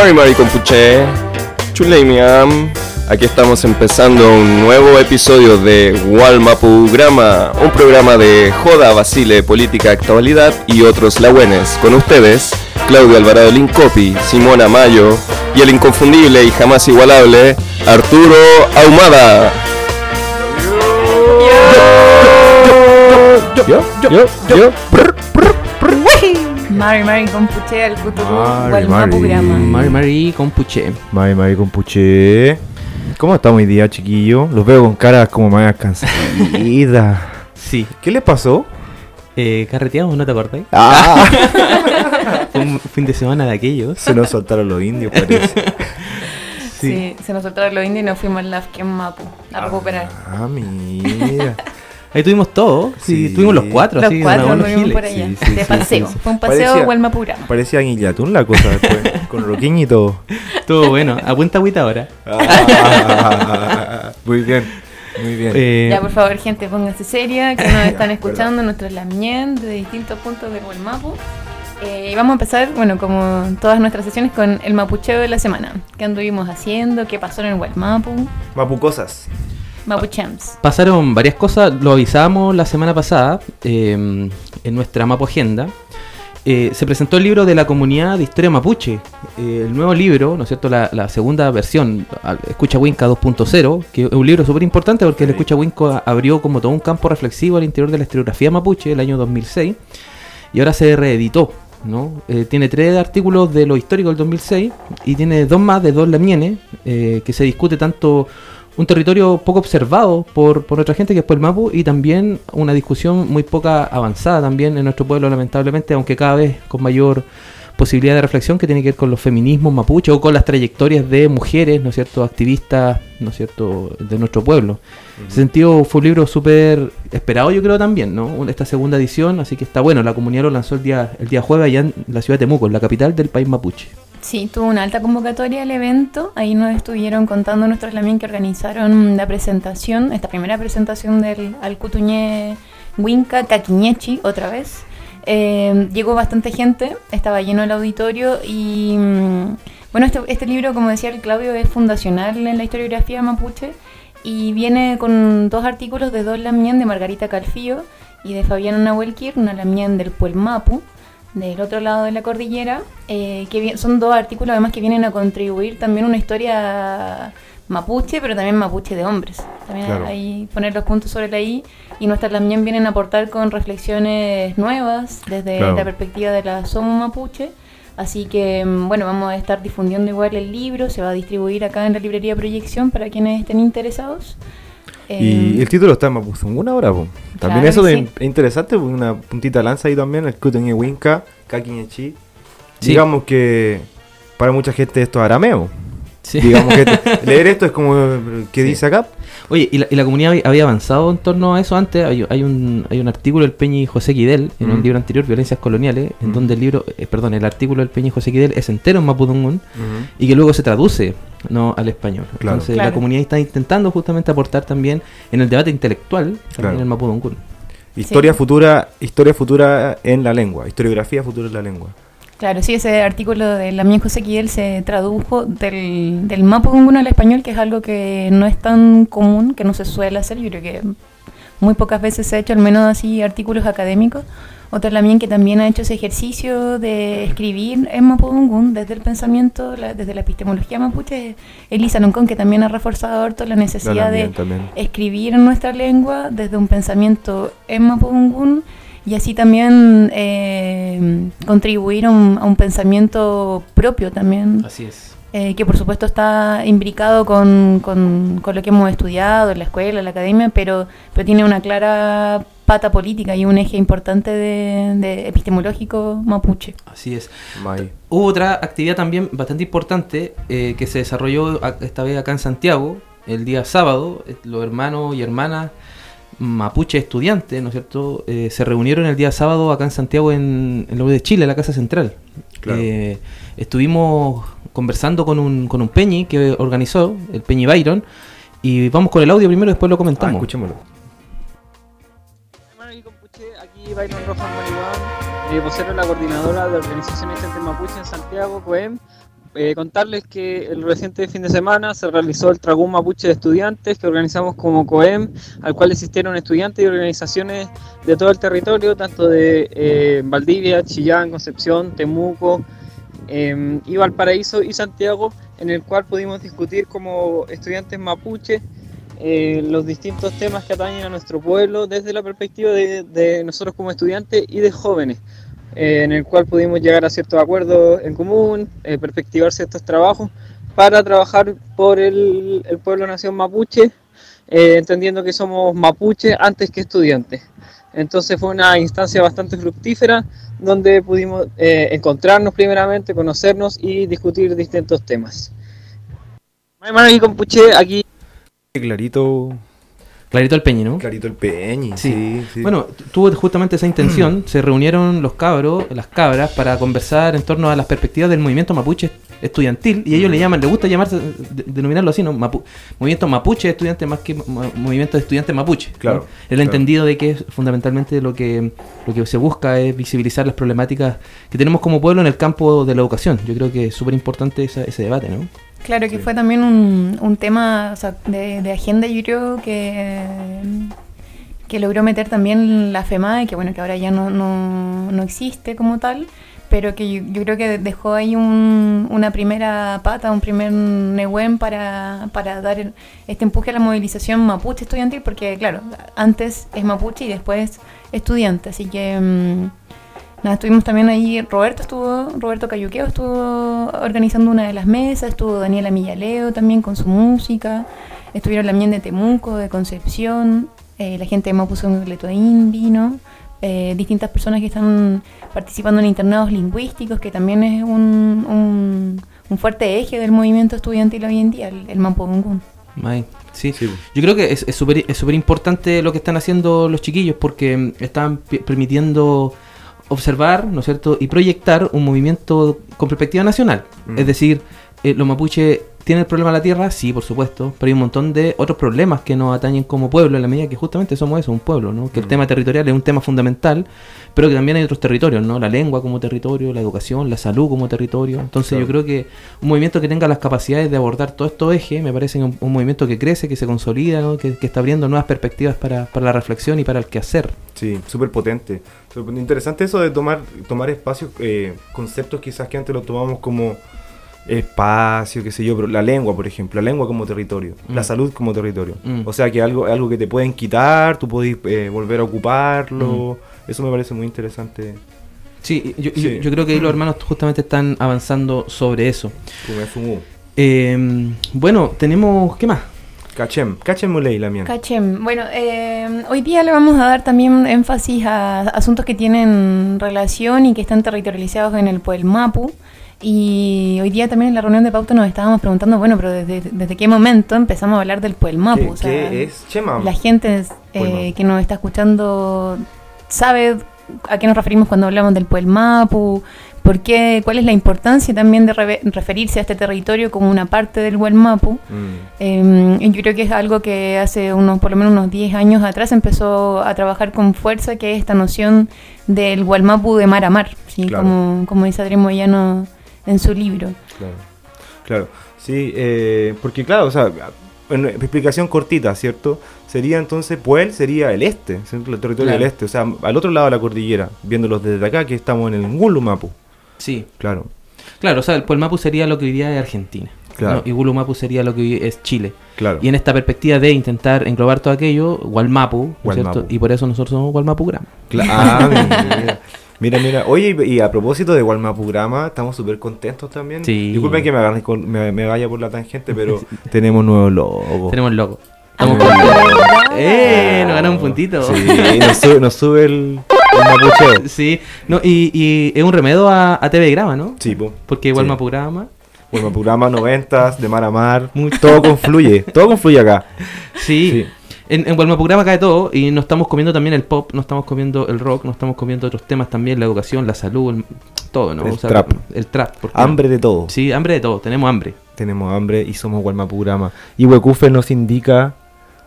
Mari Mari Compuche, Chuleimiam. Aquí estamos empezando un nuevo episodio de Walmapu Grama, un programa de joda, basile, política, actualidad y otros lahuenes. Con ustedes, Claudio Alvarado Lincopi, Simona Mayo y el inconfundible y jamás igualable Arturo Ahumada. Yo, yo, yo, Mari Mari Compuche al Cuturu Mari, Mari. Grama. Mari Mari con Puché. Mari Mari Compuche. ¿Cómo estamos hoy día, chiquillo? Los veo con caras como más cansaditas. Sí. ¿Qué les pasó? Eh, ¿Carreteamos? ¿No te acordás? Ah, un fin de semana de aquellos. se nos soltaron los indios, parece. Sí. se nos soltaron los indios y nos fuimos al Lafken Mapu a recuperar. Ah, mira. Ahí tuvimos todo. Sí, Sí. tuvimos los cuatro. Los así, cuatro nos por allá, Sí, sí, de sí, paseo. sí, sí. Fue un paseo Parecía- Walmapu Grama. Parecía Guillatún la cosa después, con Roquín y todo. Estuvo bueno. A cuenta agüita ahora. Ah, muy bien, muy bien. Eh, Ya, por favor, gente, pónganse seria, que nos están escuchando nuestros lamien de distintos puntos del Walmapu. Eh, y vamos a empezar, bueno, como todas nuestras sesiones, con el mapucheo de la semana. ¿Qué anduvimos haciendo? ¿Qué pasó en el Walmapu? Mapucosas. Mapuchems. Pasaron varias cosas, lo avisamos la semana pasada eh, en nuestra Mapo Agenda. Eh, se presentó el libro de la comunidad de historia mapuche, eh, el nuevo libro, ¿no es cierto? La, la segunda versión, Escucha Winca 2.0, que es un libro súper importante porque el. Escucha Winca abrió como todo un campo reflexivo al interior de la historiografía mapuche el año 2006 y ahora se reeditó. ¿no? Eh, tiene tres artículos de lo histórico del 2006 y tiene dos más de dos lamienes eh, que se discute tanto un territorio poco observado por, por gente que es por el Mapu y también una discusión muy poca avanzada también en nuestro pueblo lamentablemente aunque cada vez con mayor posibilidad de reflexión que tiene que ver con los feminismos mapuche o con las trayectorias de mujeres, ¿no es cierto?, activistas, ¿no es cierto?, de nuestro pueblo. En ese sentido fue un libro súper esperado yo creo también, ¿no? Esta segunda edición, así que está bueno, la comunidad lo lanzó el día, el día jueves allá en la ciudad de Temuco, en la capital del país mapuche. Sí, tuvo una alta convocatoria al evento. Ahí nos estuvieron contando nuestros lamien que organizaron la presentación, esta primera presentación del Alcutuñé Winca Caquiñechi, otra vez. Eh, llegó bastante gente, estaba lleno el auditorio y mm, bueno, este, este libro, como decía el Claudio, es fundacional en la historiografía mapuche y viene con dos artículos de dos lamien de Margarita Calfío y de Fabiana Nahuelquir, una lamien del Puelmapu del otro lado de la cordillera, eh, que son dos artículos además que vienen a contribuir también una historia mapuche, pero también mapuche de hombres. También Claro. ahí poner los puntos sobre la I y nuestras también vienen a aportar con reflexiones nuevas desde Claro. la perspectiva de la Somo Mapuche. Así que, mm, bueno, vamos a estar difundiendo igual el libro, se va a distribuir acá en la librería Proyección para quienes estén interesados. Y Eh, el título está en Mapuzungún ahora, po. También Claro eso que de- sí. es interesante, po, una puntita lanza ahí también, el Kutenye Winka, Kakiñechi. Sí. Digamos que para mucha gente esto es arameo. Sí. Digamos que te- leer esto es como, ¿qué Sí. dice acá? Oye, ¿y la, y la comunidad había- avanzado en torno a eso antes? Hay, hay un, hay un artículo del Peñi José Quidel, en un Mm. libro anterior, Violencias Coloniales, en Mm. donde el libro, eh, perdón, el artículo del Peñi José Quidel es entero en Mapudungun y que luego se traduce no al español. Claro. Entonces Claro. la comunidad está intentando justamente aportar también en el debate intelectual también Claro. en el Mapudungun. Historia futura, historia futura en la lengua, historiografía futura en la lengua. Claro, sí, ese artículo de la mía José Quiel se tradujo del, del Mapudungun al español, que es algo que no es tan común, que no se suele hacer. Yo creo que muy pocas veces se ha hecho, al menos así, artículos académicos. Otra Lamien que también ha hecho ese ejercicio de escribir en Mapudungun desde el pensamiento, la- desde la epistemología mapuche, Elisa Loncón, que también ha reforzado harto la necesidad de También, también. escribir en nuestra lengua desde un pensamiento en Mapudungun y así también eh, contribuir a un, a un pensamiento propio también, Así es. eh, que por supuesto está imbricado con, con- con lo que hemos estudiado en la escuela, en la academia, pero, pero tiene una clara pata política y un eje importante de, de epistemológico mapuche. Así es. May. Hubo otra actividad también bastante importante eh, que se desarrolló esta vez acá en Santiago, el día sábado. Eh, Los hermanos y hermanas mapuche estudiantes, ¿no es cierto?, Eh, se reunieron el día sábado acá en Santiago, en, en la U de Chile, en la Casa Central. Claro. Eh, estuvimos conversando con un, con un Peñi que organizó, el Peñi Byron, y vamos con el audio primero, después lo Ah, comentamos. escuchémoslo. Y compuche, aquí Byron Rojas Maribán, eh, vocero de la coordinadora de organizaciones entre Mapuche en Santiago, COEM. Eh, contarles que el reciente fin de semana se realizó el Tragún Mapuche de Estudiantes que organizamos como COEM, al cual asistieron estudiantes y organizaciones de todo el territorio, tanto de eh, Valdivia, Chillán, Concepción, Temuco eh, y Valparaíso y Santiago, en el cual pudimos discutir como estudiantes mapuche eh, los distintos temas que atañen a nuestro pueblo desde la perspectiva de, de nosotros como estudiantes y de jóvenes eh, en el cual pudimos llegar a ciertos acuerdos en común, eh, perspectivar ciertos trabajos para trabajar por el, pueblo nación mapuche, eh, entendiendo que somos mapuche antes que estudiantes. Entonces fue una instancia bastante fructífera donde pudimos eh, encontrarnos primeramente, conocernos y discutir distintos temas. Aquí Clarito, Clarito el Peñi, ¿no? clarito el peñi. Sí. Sí, sí. Bueno, tu- tuvo justamente esa intención. se reunieron los cabros, las cabras, para conversar en torno a las perspectivas del movimiento mapuche estudiantil. Y ellos le llaman, les gusta llamarse, de- denominarlo así, ¿no? Mapu- movimiento mapuche estudiante más que mo- movimiento de estudiantes mapuche. ¿no? Claro, El claro. entendido de que es fundamentalmente lo que, lo que se busca es visibilizar las problemáticas que tenemos como pueblo en el campo de la educación. Yo creo que es súper importante ese debate, ¿no? Claro que Sí. fue también un, un tema o sea, de, de agenda, yo creo que, que logró meter también la FEMAE, que bueno, que ahora ya no, no, no existe como tal, pero que yo, yo creo que dejó ahí un- una primera pata, un primer nehuén para, para dar este empuje a la movilización mapuche estudiantil, porque claro, antes es mapuche y después estudiante, así que... Nada, estuvimos también ahí, Roberto estuvo, Roberto Cayuqueo estuvo organizando una de las mesas, estuvo Daniela Millaleo también con su música, estuvieron también de Temuco, de Concepción, eh, la gente de Mapuzo Letoín vino, eh, distintas personas que están participando en internados lingüísticos, que también es un, un, un fuerte eje del movimiento estudiantil hoy en día, el, el Mapudungun. Sí. Sí, po. Yo creo que es es súper es súper importante lo que están haciendo los chiquillos porque están permitiendo observar, ¿no es cierto?, y proyectar un movimiento con perspectiva nacional. Mm. Es decir, eh, los mapuches tienen el problema de la tierra, sí, por supuesto, pero hay un montón de otros problemas que nos atañen como pueblo en la medida que justamente somos eso, un pueblo, ¿no? Que el Mm. tema territorial es un tema fundamental, pero que también hay otros territorios, ¿no? La lengua como territorio, la educación, la salud como territorio. Entonces Claro. yo creo que un movimiento que tenga las capacidades de abordar todos estos ejes, me parece un, un movimiento que crece, que se consolida, ¿no? que, que está abriendo nuevas perspectivas para, para la reflexión y para el quehacer. Sí, súper potente. Súper interesante eso de tomar, tomar espacios, eh, conceptos quizás que antes lo tomamos como espacio, qué sé yo, pero la lengua, por ejemplo, la lengua como territorio, Mm. la salud como territorio. Mm. O sea que algo, algo que te pueden quitar, tú podés eh, volver a ocuparlo. Mm. Eso me parece muy interesante. Sí, yo, Sí. yo- yo creo que ahí los hermanos justamente están avanzando sobre eso. Eh, bueno, tenemos, ¿qué más? Cachem, cachem muley la mía. Cachem. Bueno, eh, hoy día le vamos a dar también énfasis a asuntos que tienen relación y que están territorializados en el Pueblo Mapu. Y hoy día también en la reunión de pauta nos estábamos preguntando, bueno, pero desde, desde qué momento empezamos a hablar del Pueblo Mapu. ¿Qué, O sea, qué es Chema? La gente eh, Puelmapu. que nos está escuchando sabe a qué nos referimos cuando hablamos del Pueblo Mapu, por qué, cuál es la importancia también de reve- referirse a este territorio como una parte del Pueblo Mapu. Mm, Eh, y yo creo que es algo que hace unos, por lo menos unos 10 años atrás empezó a trabajar con fuerza, que es esta noción del Gualmapu de mar a mar, ¿sí? Claro. como, como dice Adrián Moyano en su libro. claro. Claro. Sí, eh, porque claro, o sea, en explicación cortita, ¿cierto? Sería entonces, Puel sería el este, ¿cierto? el territorio Claro. del este, o sea, al otro lado de la cordillera, viéndolos desde acá, que estamos en el Ngulumapu. Sí. Claro. Claro, o sea, el Puelmapu sería lo que hoy día es Argentina. Claro. ¿no? Y Gulumapu sería lo que hoy es Chile. Claro. Y en esta perspectiva de intentar englobar todo aquello, Gualmapu, ¿no cierto? Y por eso nosotros somos Gualmapu Gram. Cla- ah, mira. Mira, mira. Oye, y a propósito de Walmapurama, estamos súper contentos también. Sí. Disculpen que me, agarre con- me, me vaya por la tangente, pero tenemos nuevo logo. Tenemos logo. Estamos ¿verdad? ¡Eh! Nos ganamos un puntito. Sí, nos sube, nos sube el, el mapucheo. Sí, no, y, y es un remedio a, a TV Grama, ¿no? Sí, po. Porque Sí. Gualmapu Grama. Walmapurama, noventas, de mar a mar. todo confluye, todo confluye acá. Sí. Sí. En, en Gualmapu Grama cae todo y nos estamos comiendo también el pop, nos estamos comiendo el rock, nos estamos comiendo otros temas también, la educación, la salud, el- todo, ¿no? El trap. El trap. porque- Hambre de todo. Sí, hambre de todo, tenemos hambre. Tenemos hambre y somos Walmapurama. Y Huecufe nos indica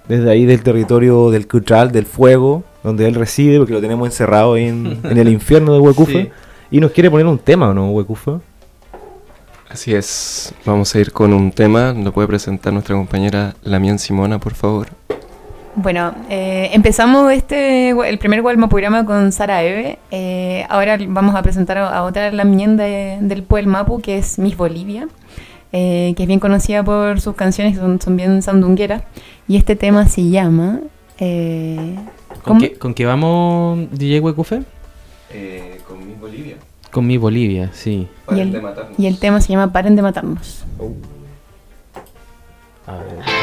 desde ahí del territorio del Cutral, del fuego, donde él reside, porque lo tenemos encerrado ahí en, en el infierno de Huecufe. Sí. Y nos quiere poner un tema, ¿o no, Huecufe? Así es, vamos a ir con un tema, lo puede presentar nuestra compañera Lamien Simona, por favor. Bueno, eh, empezamos este el primer programa con Sara Eve. Eh, ahora vamos a presentar a, otra Lamien de, del Pueblo Mapu, que es Miss Bolivia, eh, que es bien conocida por sus canciones, que son, son bien sandungueras. Y este tema se llama... eh, ¿Con qué, con qué vamos, DJ Huecufe? con Miss Bolivia. Con mi Bolivia, sí. Y el, y el tema se llama Paren de matarnos. A ver.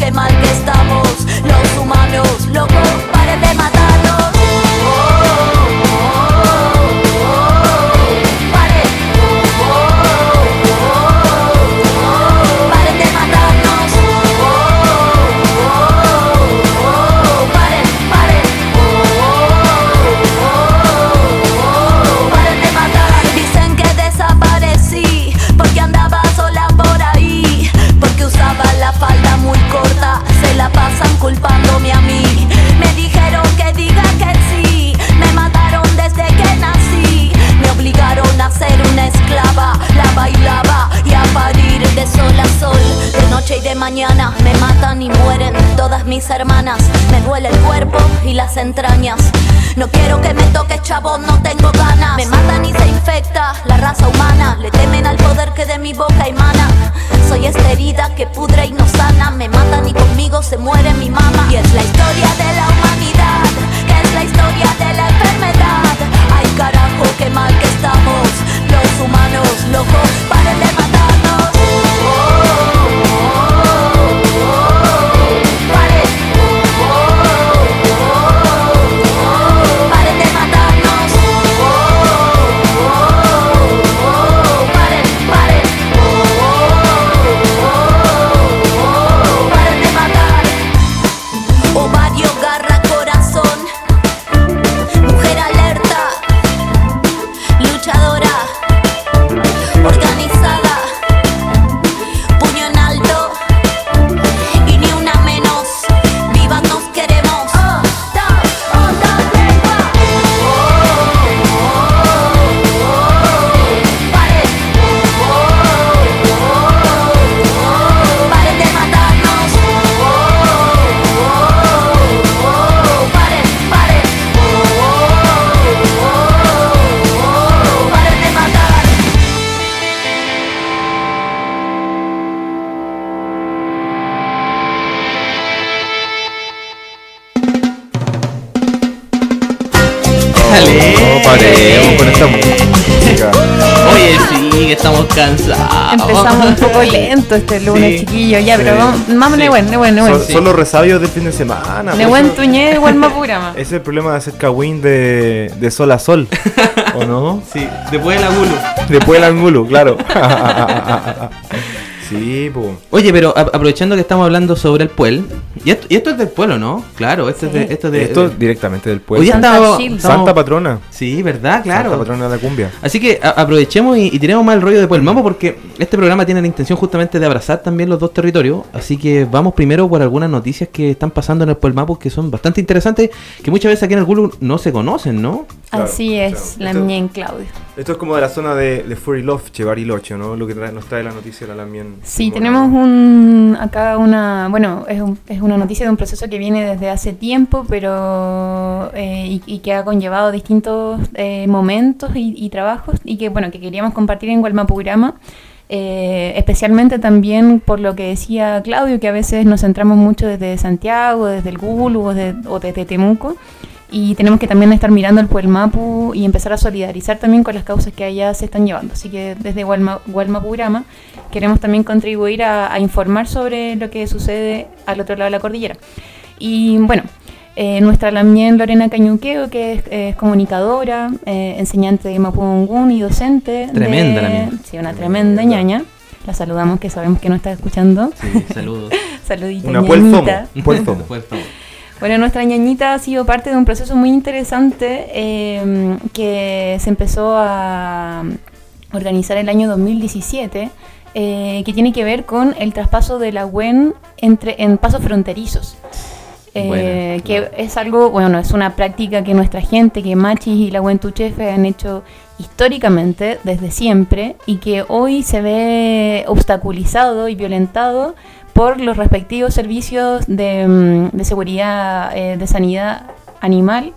qué mal que estamos, los humanos, locos, paren de matarnos. Oye, sí, que estamos cansados. Empezamos un poco lento este lunes, Sí. chiquillo. Ya, pero Sí. vamos, vamos, Sí. Nehuen, Nehuen, Nehuen. Son, son los resabios del fin de semana. Nehuen pues, tuñé, igual más pura. Ese es el problema de hacer kawin de, de sol a sol. ¿O no? Sí, después de la Gulu. Después del ángulo, claro. sí. Oye, pero a- aprovechando que estamos hablando sobre el pueblo, y esto, y esto es del pueblo, ¿no? Claro, esto es de... Esto es de Esto es directamente del Hoy pueblo. ya Santa estamos- Santa patrona. Sí, ¿verdad? Claro. Santa patrona de la cumbia. Así que a- aprovechemos y, y tiremos más el rollo de Pueblo Mambo porque este programa tiene la intención justamente de abrazar también los dos territorios. Así que vamos primero por algunas noticias que están pasando en el Pueblo Mambo que son bastante interesantes, que muchas veces aquí en el Gulu no se conocen, ¿no? Claro, Así es, claro. la mía en Claudio. Esto es como de la zona de, de Furiloche, Bariloche, ¿no? Lo que trae- nos trae la noticia de la Lamien. Sí, tenemos un, acá una, bueno, es, un- es una noticia de un proceso que viene desde hace tiempo, pero eh, y, y que ha conllevado distintos eh, momentos y, y trabajos y que bueno que queríamos compartir en Gualmapurama, eh, especialmente también por lo que decía Claudio, que a veces nos centramos mucho desde Santiago, desde el Gulu o, de- o desde Temuco. Y tenemos que también estar mirando el Puelmapu y empezar a solidarizar también con las causas que allá se están llevando. Así que desde Gualma, Gualmapurama queremos también contribuir a, a informar sobre lo que sucede al otro lado de la cordillera. Y bueno, eh, nuestra también Lorena Cañuqueo, que es, es comunicadora, eh, enseñante de Mapudungún y docente. Tremenda de- la. Sí, una tremenda ñaña. La saludamos, que sabemos que nos está escuchando. Sí, saludos. Saludita, Una ñañita. puelzomo. Bueno, nuestra ñañita ha sido parte de un proceso muy interesante eh, que se empezó a organizar el año 2017, eh, que tiene que ver con el traspaso de la UEN entre, en pasos fronterizos. Eh, Buena, que es algo, bueno, es una práctica que nuestra gente, que Machis y la Tuchefe han hecho históricamente, desde siempre, y que hoy se ve obstaculizado y violentado por los respectivos servicios de, mm, de seguridad, eh, de sanidad animal,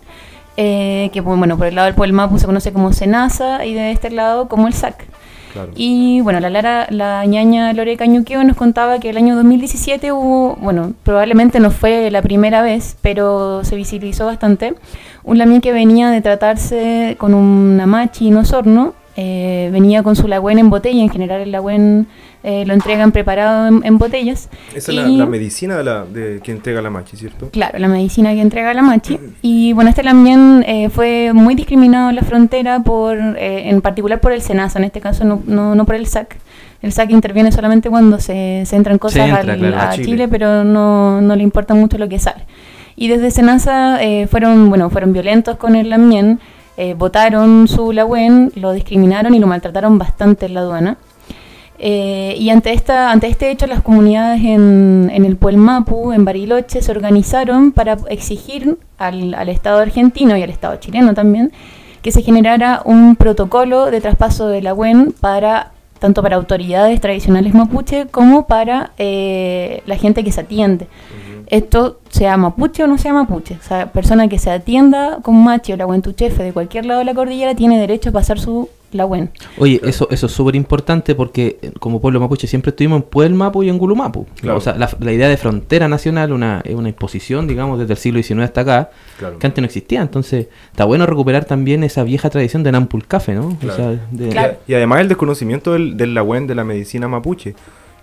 eh, que bueno, por el lado del Puelmapu se conoce como SENASA y de este lado como el SAC. Claro. Y bueno, la Lara, la ñaña Lore Cañuqueo nos contaba que el año 2017 hubo, bueno, probablemente no fue la primera vez, pero se visibilizó bastante, un lamien que venía de tratarse con una machi en Osorno, eh, venía con su lagüen en botella, en general el lagüen eh, lo entregan preparado en, en botellas. Esa es la, medicina de, la, de que entrega la machi, ¿cierto? Claro, la medicina que entrega la Machi. Y bueno, este también eh, fue muy discriminado en la frontera, por, eh, en particular por el SENASA, en este caso no, no, no por el SAC. El SAC interviene solamente cuando se, se entran cosas entra, al- claro, a, a Chile. Chile. pero no, no le importa mucho lo que sale. Y desde SENASA eh, fueron, bueno, fueron violentos con el Lamien, eh, votaron su Lagüen, lo discriminaron y lo maltrataron bastante en la aduana. Eh, y ante, esta, ante este hecho, las comunidades en, en el Puelmapu, en Bariloche, se organizaron para exigir al, al Estado argentino y al Estado chileno también que se generara un protocolo de traspaso de la UEN para tanto para autoridades tradicionales mapuche como para eh, la gente que se atiende. Esto sea mapuche o no sea mapuche. O sea, persona que se atienda con machi o la chefe de cualquier lado de la cordillera tiene derecho a pasar su la UEN. Oye, eso, eso es súper importante porque eh, como pueblo mapuche siempre estuvimos en Puelmapu y en Gulumapu. Claro. O sea, la, la idea de frontera nacional una, es una imposición, digamos, desde el siglo XIX hasta acá, Claro. que antes no existía. Entonces, está bueno recuperar también esa vieja tradición de Nampulcafe, ¿no? Claro. O sea, de- Claro. Y además el desconocimiento del, del lagüen de la medicina mapuche.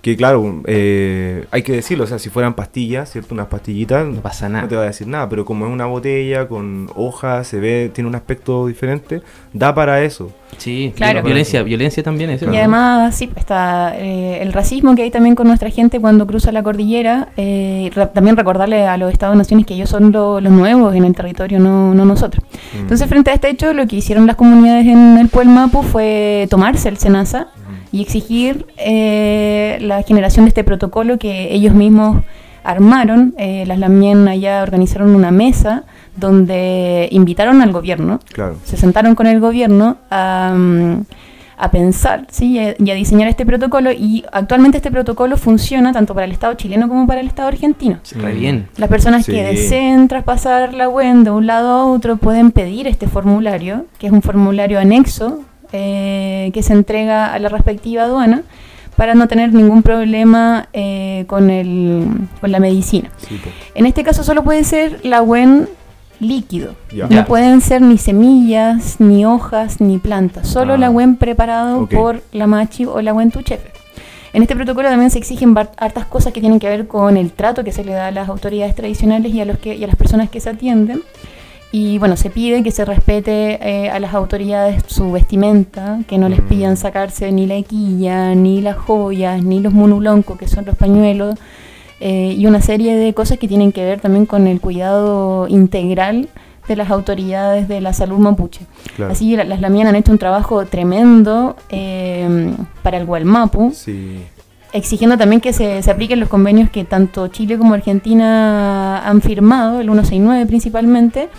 Que claro, eh, hay que decirlo, o sea, si fueran pastillas, ¿cierto? Unas pastillitas, No pasa nada. no te va a decir nada, pero como es una botella con hojas, se ve, tiene un aspecto diferente, da para eso. Sí, Claro. violencia, violencia también es. Y además, sí, está eh, el racismo que hay también con nuestra gente cuando cruza la cordillera. eh, re- también recordarle a los Estados-Naciones que ellos son lo- los nuevos en el territorio, no, no nosotros. Entonces, frente a este hecho, lo que hicieron las comunidades en el Puelmapu fue tomarse el SENASA y exigir eh, la generación de este protocolo que ellos mismos armaron. Eh, las Lamien allá organizaron una mesa donde invitaron al gobierno Claro. se sentaron con el gobierno a, mm, a pensar ¿sí? y, a, y a diseñar este protocolo y actualmente este protocolo funciona tanto para el Estado chileno como para el Estado argentino. Bien. Las personas Sí. que deseen traspasar la UEN de un lado a otro pueden pedir este formulario, que es un formulario anexo eh, que se entrega a la respectiva aduana para no tener ningún problema eh, con, el, con la medicina. Sí, po. En este caso solo puede ser la WEN líquido. Ya. No Ya. pueden ser ni semillas, ni hojas, ni plantas. Solo Ah. la WEN preparado Ok. por la machi o la WEN tuchefe. En este protocolo también se exigen hartas cosas que tienen que ver con el trato que se le da a las autoridades tradicionales y a, los que, y a las personas que se atienden. Y bueno, se pide que se respete eh, a las autoridades su vestimenta, que no les Mm. pidan sacarse ni la equilla, ni las joyas, ni los monuloncos, que son los pañuelos, eh, y una serie de cosas que tienen que ver también con el cuidado integral de las autoridades de la salud mapuche. Claro. Así la- las Lamian han hecho un trabajo tremendo eh, para el Gualmapu, Sí. Exigiendo también que se, se apliquen los convenios que tanto Chile como Argentina han firmado, el 169 principalmente,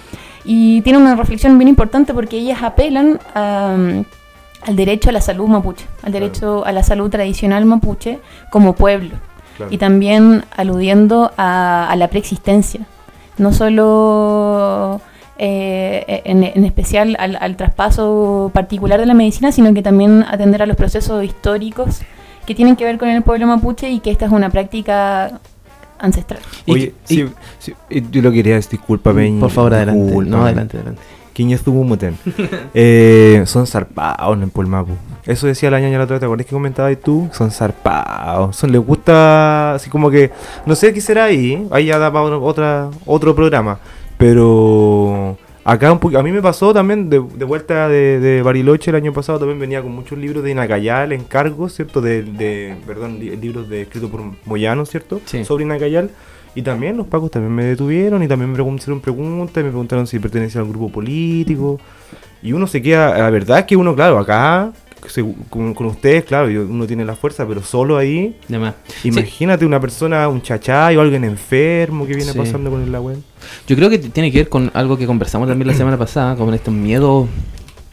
y tiene una reflexión bien importante porque ellas apelan a, al derecho a la salud mapuche, al derecho a la salud tradicional mapuche como pueblo. Claro. Y también aludiendo a, a la preexistencia, no solo eh, en, en especial al, al traspaso particular de la medicina, sino que también atender a los procesos históricos que tienen que ver con el pueblo mapuche y que esta es una práctica ancestral. Y- Oye, y- sí, sí, yo lo quería decir, discúlpame. Por favor, adelante. No, adelante, adelante. Quiñez Zumuten. eh, son zarpados en el Puelmapu. Eso decía la ñaña la otra vez, ¿te acuerdas que comentabas tú? Son zarpados. Son, les gusta, así como que, no sé qué será ahí. Ahí ya da para otra, otro programa. Pero acá un a mí me pasó también de, de vuelta de, de Bariloche el año pasado, también venía con muchos libros de Inacayal, encargos, ¿cierto? De, de perdón, li- libros de, escritos por Moyano, ¿cierto? Sí. Sobre Inacayal. Y también los pacos también me detuvieron y también me hicieron preguntas y me preguntaron si pertenecía a un grupo político. Y uno se queda, la verdad es que uno, claro, acá, con, con ustedes, claro, uno tiene la fuerza, pero solo ahí, Además, imagínate una persona, un chachay o alguien enfermo que viene Sí. pasando con el agua. Yo creo que tiene que ver con algo que conversamos también la semana pasada, con estos miedos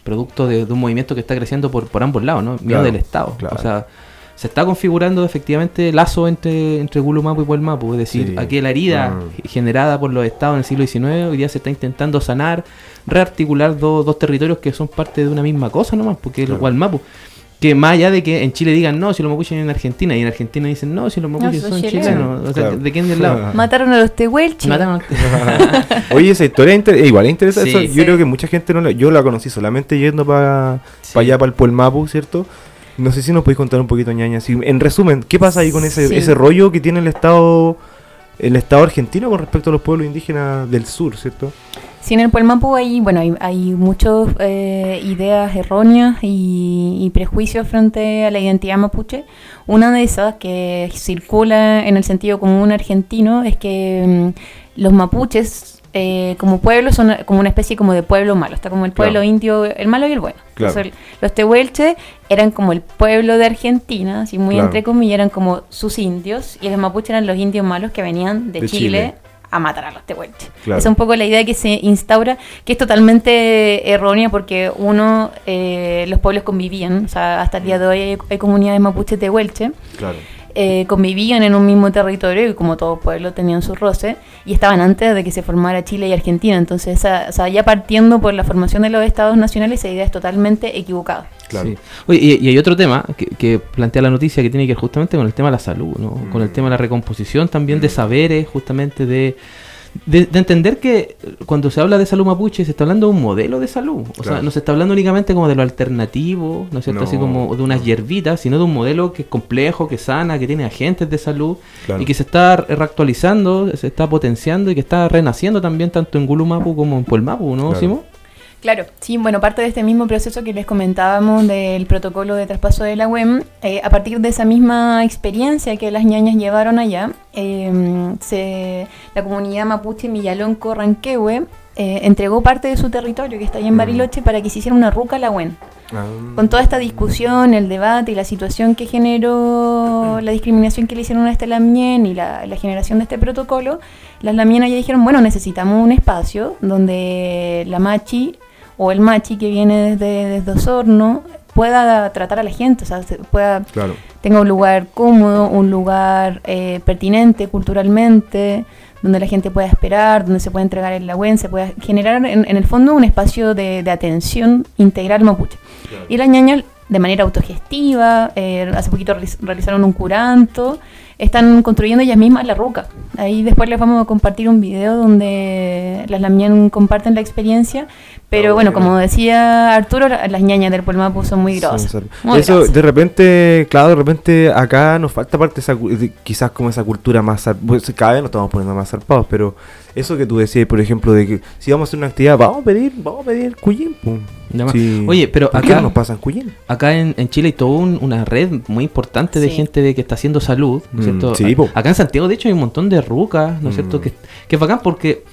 producto de, de un movimiento que está creciendo por, por ambos lados, ¿no? Miedo Claro, del Estado. claro. O sea, se está configurando efectivamente lazo entre, entre Gulumapu y Puelmapu, es decir, Sí. aquella herida Mm. generada por los estados en el siglo XIX, hoy día se está intentando sanar, rearticular dos, dos territorios que son parte de una misma cosa nomás, porque Claro. el Gualmapu. Que más allá de que en Chile digan no, si los mapuches en Argentina, y en Argentina dicen no, si los mapuches son son chilenos. chilenos. O sea, Claro. ¿de quién del lado? Mataron a los tehuelches. Mataron- Oye, esa historia es inter- eh, igual es interesante. Sí, eso yo sí. creo que mucha gente no la, yo la conocí solamente yendo para Sí. allá, para el Puelmapu, ¿cierto? No sé si nos podéis contar un poquito, ñaña. Si, en resumen, ¿qué pasa ahí con ese, Sí. ese rollo que tiene el Estado el Estado argentino con respecto a los pueblos indígenas del sur, ¿cierto? Sí, en el Puelmapu hay, bueno, hay, hay muchas eh, ideas erróneas y, y prejuicios frente a la identidad mapuche. Una de esas que circula en el sentido común argentino es que mm, los mapuches eh, como pueblo son como una especie como de pueblo malo. Está como el pueblo Claro. indio, el malo y el bueno. Claro. Entonces, los tehuelches eran como el pueblo de Argentina, así muy Claro. entre comillas, eran como sus indios y los mapuches eran los indios malos que venían de, De Chile, Chile. A matar a los tehuelches. Claro. Es un poco la idea que se instaura, que es totalmente errónea porque uno, eh, los pueblos convivían, o sea, hasta el día de hoy hay, hay comunidades mapuches de Huelche, Claro. Eh, convivían en un mismo territorio y como todo pueblo tenían su roce y estaban antes de que se formara Chile y Argentina. Entonces, esa- o sea, ya partiendo por la formación de los estados nacionales, esa idea es totalmente equivocada. Claro. Sí. Oye, y, y hay otro tema que, que plantea la noticia que tiene que ver justamente con el tema de la salud, ¿no? Mm. Con el tema de la recomposición también de saberes, justamente de, de, de entender que cuando se habla de salud mapuche se está hablando de un modelo de salud. O sea, no se está hablando únicamente como de lo alternativo, ¿no es cierto? Así como de unas hierbitas, sino de un modelo que es complejo, que sana, que tiene agentes de salud Claro. y que se está re- reactualizando, se está potenciando y que está renaciendo también tanto en Gulumapu como en Puelmapu, ¿no, Claro. Simo? Claro, sí, bueno, parte de este mismo proceso que les comentábamos del protocolo de traspaso de la UEM, eh, a partir de esa misma experiencia que las ñañas llevaron allá, eh, se- la comunidad mapuche Millalonco Ranquehue eh, entregó parte de su territorio que está allá en Mm. Bariloche para que se hiciera una ruca a la UEM. Ah. Con toda esta discusión, el debate y la situación que generó la discriminación que le hicieron a este Lamien y la, la generación de este protocolo, las Lamienas ya dijeron, bueno, necesitamos un espacio donde la machi o el machi que viene desde, desde Osorno pueda tratar a la gente, o sea, se pueda Claro. tenga un lugar cómodo, un lugar eh, pertinente culturalmente, donde la gente pueda esperar, donde se pueda entregar el lagüen, se pueda generar en, en el fondo un espacio de, de atención integral mapuche. Y las ñañas, de manera autogestiva, eh, hace poquito realiz- realizaron un curanto, están construyendo ellas mismas la ruca. Ahí después les vamos a compartir un video donde las lamien comparten la experiencia, pero bueno, como decía Arturo, la- las ñañas del Puelmapu son muy Son grosas. muy Eso, grosas. de repente, claro, de repente acá nos falta parte esa, quizás como esa cultura más, pues, cada vez nos estamos poniendo más zarpados, pero eso que tú decías, por ejemplo, de que si vamos a hacer una actividad, vamos a pedir, vamos a pedir cuyín, pum. Ya más. Sí. Oye, pero ¿Por qué acá- no nos pasan cuyín? Acá en, en Chile hay toda un- una red muy importante de Sí. gente de que está haciendo salud, ¿no es Mm, cierto? sí, acá en Santiago, de hecho, hay un montón de rucas, ¿no es cierto? Mm. Que, que es bacán porque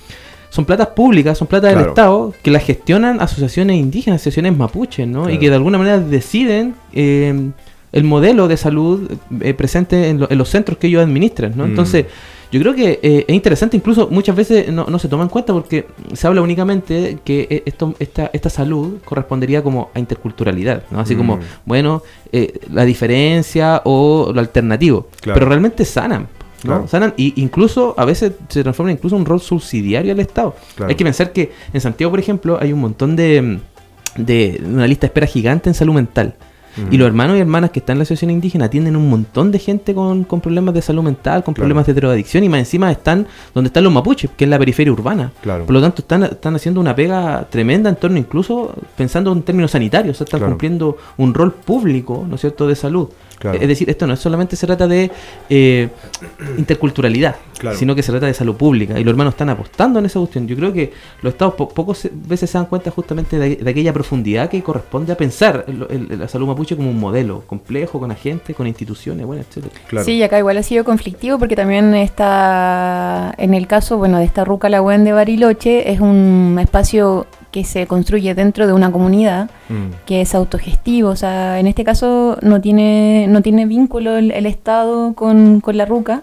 son platas públicas, son platas del. Estado, que las gestionan asociaciones indígenas, asociaciones mapuches, ¿no? Y que de alguna manera deciden eh, el modelo de salud eh, presente en, lo- en los centros que ellos administran, ¿no? Mm. Entonces, yo creo que eh, es interesante, incluso muchas veces no, no se toma en cuenta porque se habla únicamente que eh, esto, esta, esta salud correspondería como a interculturalidad, ¿no? Así como, Mm. bueno, eh, la diferencia o lo alternativo, Claro. pero realmente sanan. ¿No? Claro. Sanan y incluso a veces se transforma incluso en un rol subsidiario al Estado. Claro. Hay que pensar que en Santiago, por ejemplo, hay un montón de, de una lista de espera gigante en salud mental. Mm. Y los hermanos y hermanas que están en la asociación indígena atienden un montón de gente con, con problemas de salud mental, con Claro. problemas de drogadicción y más encima están donde están los mapuches, que es la periferia urbana. Claro. Por lo tanto, están, están haciendo una pega tremenda en torno incluso pensando en términos sanitarios, o sea, están cumpliendo un rol público, ¿no es cierto?, de salud. Claro. Es decir, esto no es solamente se trata de eh, interculturalidad, Claro. sino que se trata de salud pública. Y los hermanos están apostando en esa cuestión. Yo creo que los estados po- pocas veces se dan cuenta justamente de, de aquella profundidad que corresponde a pensar el- el- la salud mapuche como un modelo complejo, con agentes, con instituciones, bueno, etcétera. Claro. Sí, y acá igual ha sido conflictivo porque también está, en el caso, bueno, de esta Ruca Lagüen de Bariloche, es un espacio que se construye dentro de una comunidad Mm. que es autogestivo, o sea, en este caso no tiene, no tiene vínculo el, el Estado con, con la Ruca,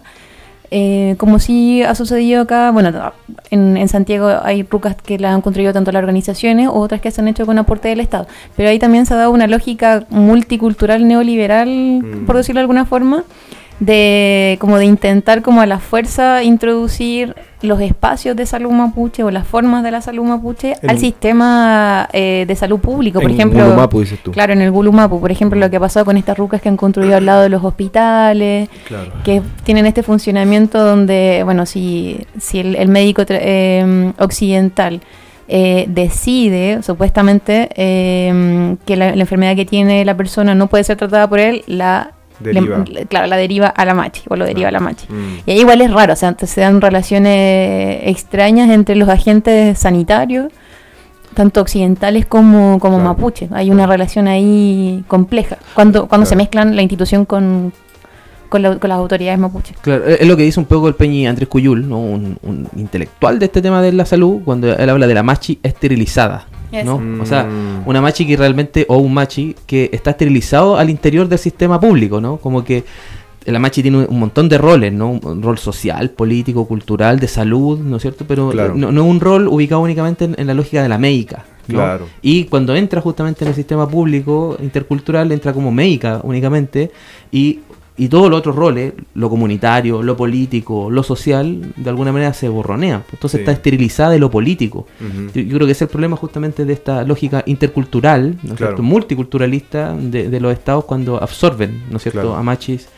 eh, como sí ha sucedido acá, bueno, en, en Santiago hay rucas que la han construido tanto las organizaciones o otras que se han hecho con aporte del Estado, pero ahí también se ha dado una lógica multicultural neoliberal, Mm. por decirlo de alguna forma, de como de intentar como a la fuerza introducir los espacios de salud mapuche o las formas de la salud mapuche En- al sistema eh, de salud público, por En ejemplo. Gulumapu, dices tú. Claro, en el Gulumapu, por ejemplo, lo que ha pasado con estas rucas que han construido al lado de los hospitales, Claro. que tienen este funcionamiento donde, bueno, si, si el, el médico eh, occidental eh, decide, supuestamente, eh, que la, la enfermedad que tiene la persona no puede ser tratada por él, la Deriva. le- claro, la deriva a la machi, o lo deriva a la machi. Mm. Y ahí igual es raro, o sea, se dan relaciones extrañas entre los agentes sanitarios, tanto occidentales como, como Claro. mapuche. Hay una relación ahí compleja, cuando, cuando se mezclan la institución con, con, la- con las autoridades mapuche. Claro, es es lo que dice un poco el Peñi Andrés Cuyul, ¿no? un, un intelectual de este tema de la salud, cuando él habla de la machi esterilizada. ¿No? O sea, Mm. una machi que realmente, o un machi que está esterilizado al interior del sistema público, ¿no? Como que la machi tiene un- montón de roles, ¿no? Un, un rol social, político, cultural, de salud, ¿no es cierto? Pero Claro. no, no un rol ubicado únicamente en, en la lógica de la médica. ¿no? Claro. Y cuando entra justamente en el sistema público intercultural, entra como médica únicamente y, y todos los otros roles, lo comunitario, lo político, lo social, de alguna manera se borronean. Entonces Sí. está esterilizada de lo político. Yo, yo creo que ese es el problema justamente de esta lógica intercultural, ¿no es Claro. cierto? multiculturalista de, de los estados cuando absorben, ¿no es cierto?, Claro. a machis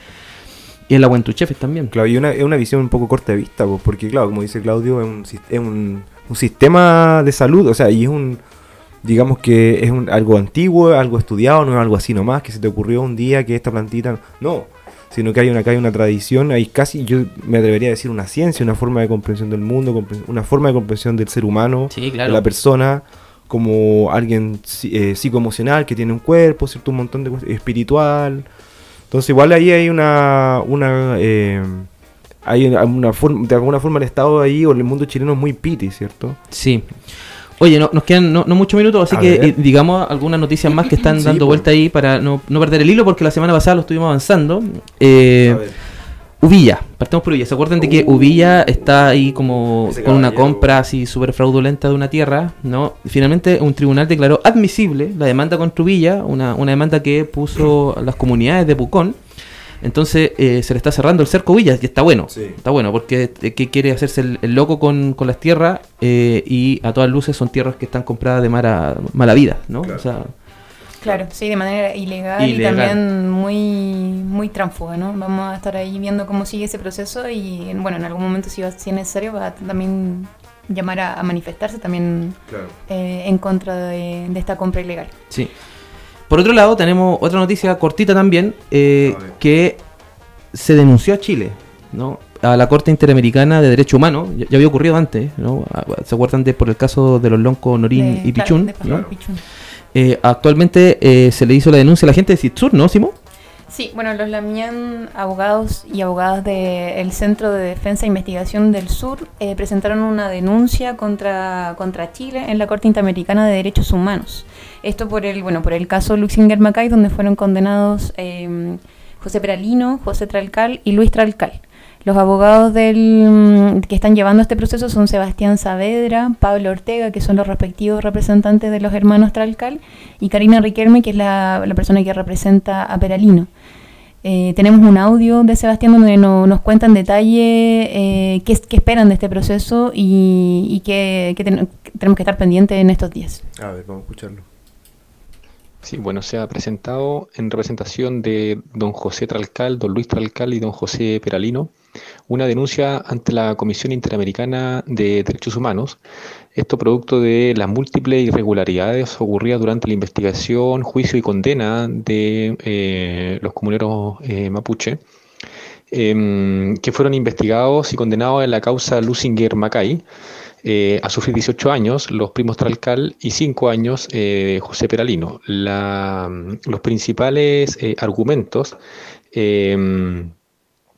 y en la Huentuchefes también. Claro, y una, es una visión un poco corta de vista, pues, porque claro, como dice Claudio, es un, es un, un sistema de salud, o sea, y es un, digamos que es un, algo antiguo, algo estudiado, no es algo así nomás, que se te ocurrió un día que esta plantita, no, sino que hay una, hay una tradición, hay casi, yo me atrevería a decir una ciencia, una forma de comprensión del mundo, una forma de comprensión del ser humano, Sí, de la persona, como alguien eh, psicoemocional que tiene un cuerpo, cierto, un montón de cosas, espiritual. Entonces igual ahí hay una, una eh, hay una forma, de alguna forma el Estado ahí o el mundo chileno es muy piti, ¿cierto? Sí. Oye, no, nos quedan no, no muchos minutos, así A que ver. eh, digamos algunas noticias más que están Sí, dando pues. vuelta ahí para no, no perder el hilo, porque la semana pasada lo estuvimos avanzando. Eh, Uvilla, partamos por Uvilla. ¿Se acuerdan de que Uh. Uvilla está ahí como con una compra así súper fraudulenta de una tierra? ¿no? Finalmente un tribunal declaró admisible la demanda contra Uvilla, una, una demanda que puso las comunidades de Pucón. Entonces eh, se le está cerrando el cerco a Uvilla, que está bueno. Sí. Está bueno, porque eh, que quiere hacerse el, el loco con, con las tierras eh, y a todas luces son tierras que están compradas de mala, mala vida, ¿no? Claro. O sea, Claro, sí, de manera ilegal, Ilegal. y también muy, muy tránfuga, ¿no? Vamos a estar ahí viendo cómo sigue ese proceso y, bueno, en algún momento, si, va- si es necesario, va a también llamar a, a manifestarse también Claro. eh, en contra de, de esta compra ilegal. Sí. Por otro lado, tenemos otra noticia cortita también, eh, que se denunció a Chile, ¿no? A la Corte Interamericana de Derecho Humano, ya, ya había ocurrido antes, ¿no? Ah, ¿Se acuerdan de por el caso de los loncos Norín De- y. Pichún. Eh, actualmente eh, se le hizo la denuncia a la gente de Citsur, ¿no, Simo? Sí, bueno, los Lamián, abogados y abogadas del Centro de Defensa e Investigación del Sur, eh, presentaron una denuncia contra, contra Chile en la Corte Interamericana de Derechos Humanos. Esto por el, bueno, por el caso Luxinger Macay, donde fueron condenados eh, José Peralino, José Tralcal y Luis Tralcal. Los abogados del, que están llevando este proceso son Sebastián Saavedra, Pablo Ortega, que son los respectivos representantes de los hermanos Tralcal, y Karina Riquelme, que es la, la persona que representa a Peralino. Eh, tenemos un audio de Sebastián donde no- nos cuenta en detalle eh, qué, qué esperan de este proceso y, y qué, qué ten- qué tenemos que estar pendientes en estos días. A ver, vamos a escucharlo. Sí, bueno, se ha presentado en representación de don José Tralcal, don Luis Tralcal y don José Peralino una denuncia ante la Comisión Interamericana de Derechos Humanos. Esto producto de las múltiples irregularidades ocurridas durante la investigación, juicio y condena de eh, los comuneros eh, mapuche, em, que fueron investigados y condenados en la causa Lusinger-Macay eh, a sufrir 18 años, los primos Tralcal, y 5 años José Peralino. Los principales argumentos eh,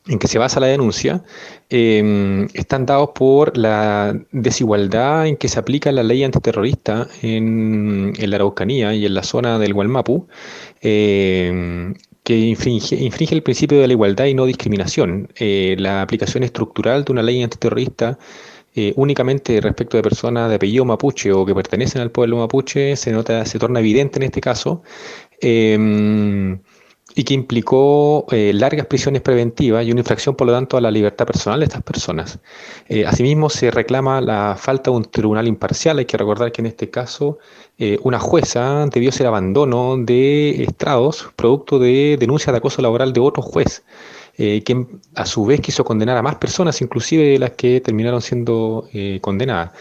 en que se basa la denuncia eh, están dados por la desigualdad en que se aplica la ley antiterrorista en, la Araucanía y en la zona del Gualmapu, eh, que infringe, el principio de la igualdad y no discriminación. Eh, la aplicación estructural de una ley antiterrorista eh, únicamente respecto de personas de apellido mapuche o que pertenecen al pueblo mapuche se nota, se torna evidente en este caso. eh, y que implicó eh, largas prisiones preventivas y una infracción, por lo tanto, a la libertad personal de estas personas. Eh, asimismo, se reclama la falta de un tribunal imparcial. Hay que recordar que en este caso eh, una jueza debió ser abandono de estrados producto de denuncia de acoso laboral de otro juez, eh, que a su vez quiso condenar a más personas, inclusive las que terminaron siendo eh, condenadas.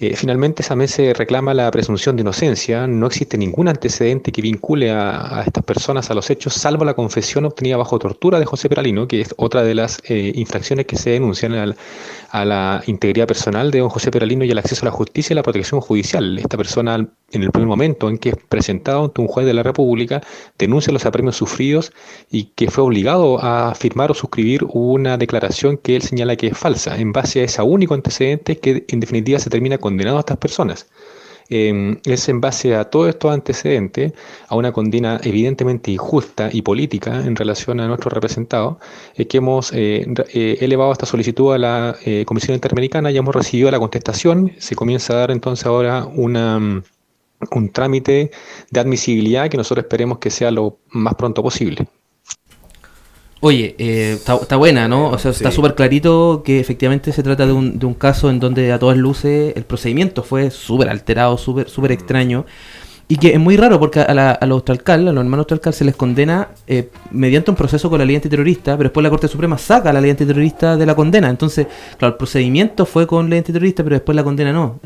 Eh, finalmente, también se reclama la presunción de inocencia. No existe ningún antecedente que vincule a, estas personas a los hechos, salvo la confesión obtenida bajo tortura de José Peralino, que es otra de las eh, infracciones que se denuncian al- a la integridad personal de don José Peralino y el acceso a la justicia y la protección judicial. Esta persona, en el primer momento en que es presentado ante un juez de la República, denuncia los apremios sufridos y que fue obligado a firmar o suscribir una declaración que él señala que es falsa, en base a ese único antecedente que en definitiva se termina condenando a estas personas. Eh, es en base a todos estos antecedentes, a una condena evidentemente injusta y política en relación a nuestros representados, eh, que hemos eh, eh, elevado esta solicitud a la eh, Comisión Interamericana y hemos recibido la contestación. Se comienza a dar entonces ahora una, un trámite de admisibilidad que nosotros esperemos que sea lo más pronto posible. Oye, eh, está, está buena, ¿no? O sea, está Sí. súper clarito que efectivamente se trata de un, de un caso en donde a todas luces el procedimiento fue súper alterado, súper súper extraño. Y que es muy raro porque a, la- a los Tralcal, a los hermanos Tralcal, se les condena eh, mediante un proceso con la ley antiterrorista, pero después la Corte Suprema saca la ley antiterrorista de la condena. Entonces, claro, el procedimiento fue con ley antiterrorista, pero después la condena no.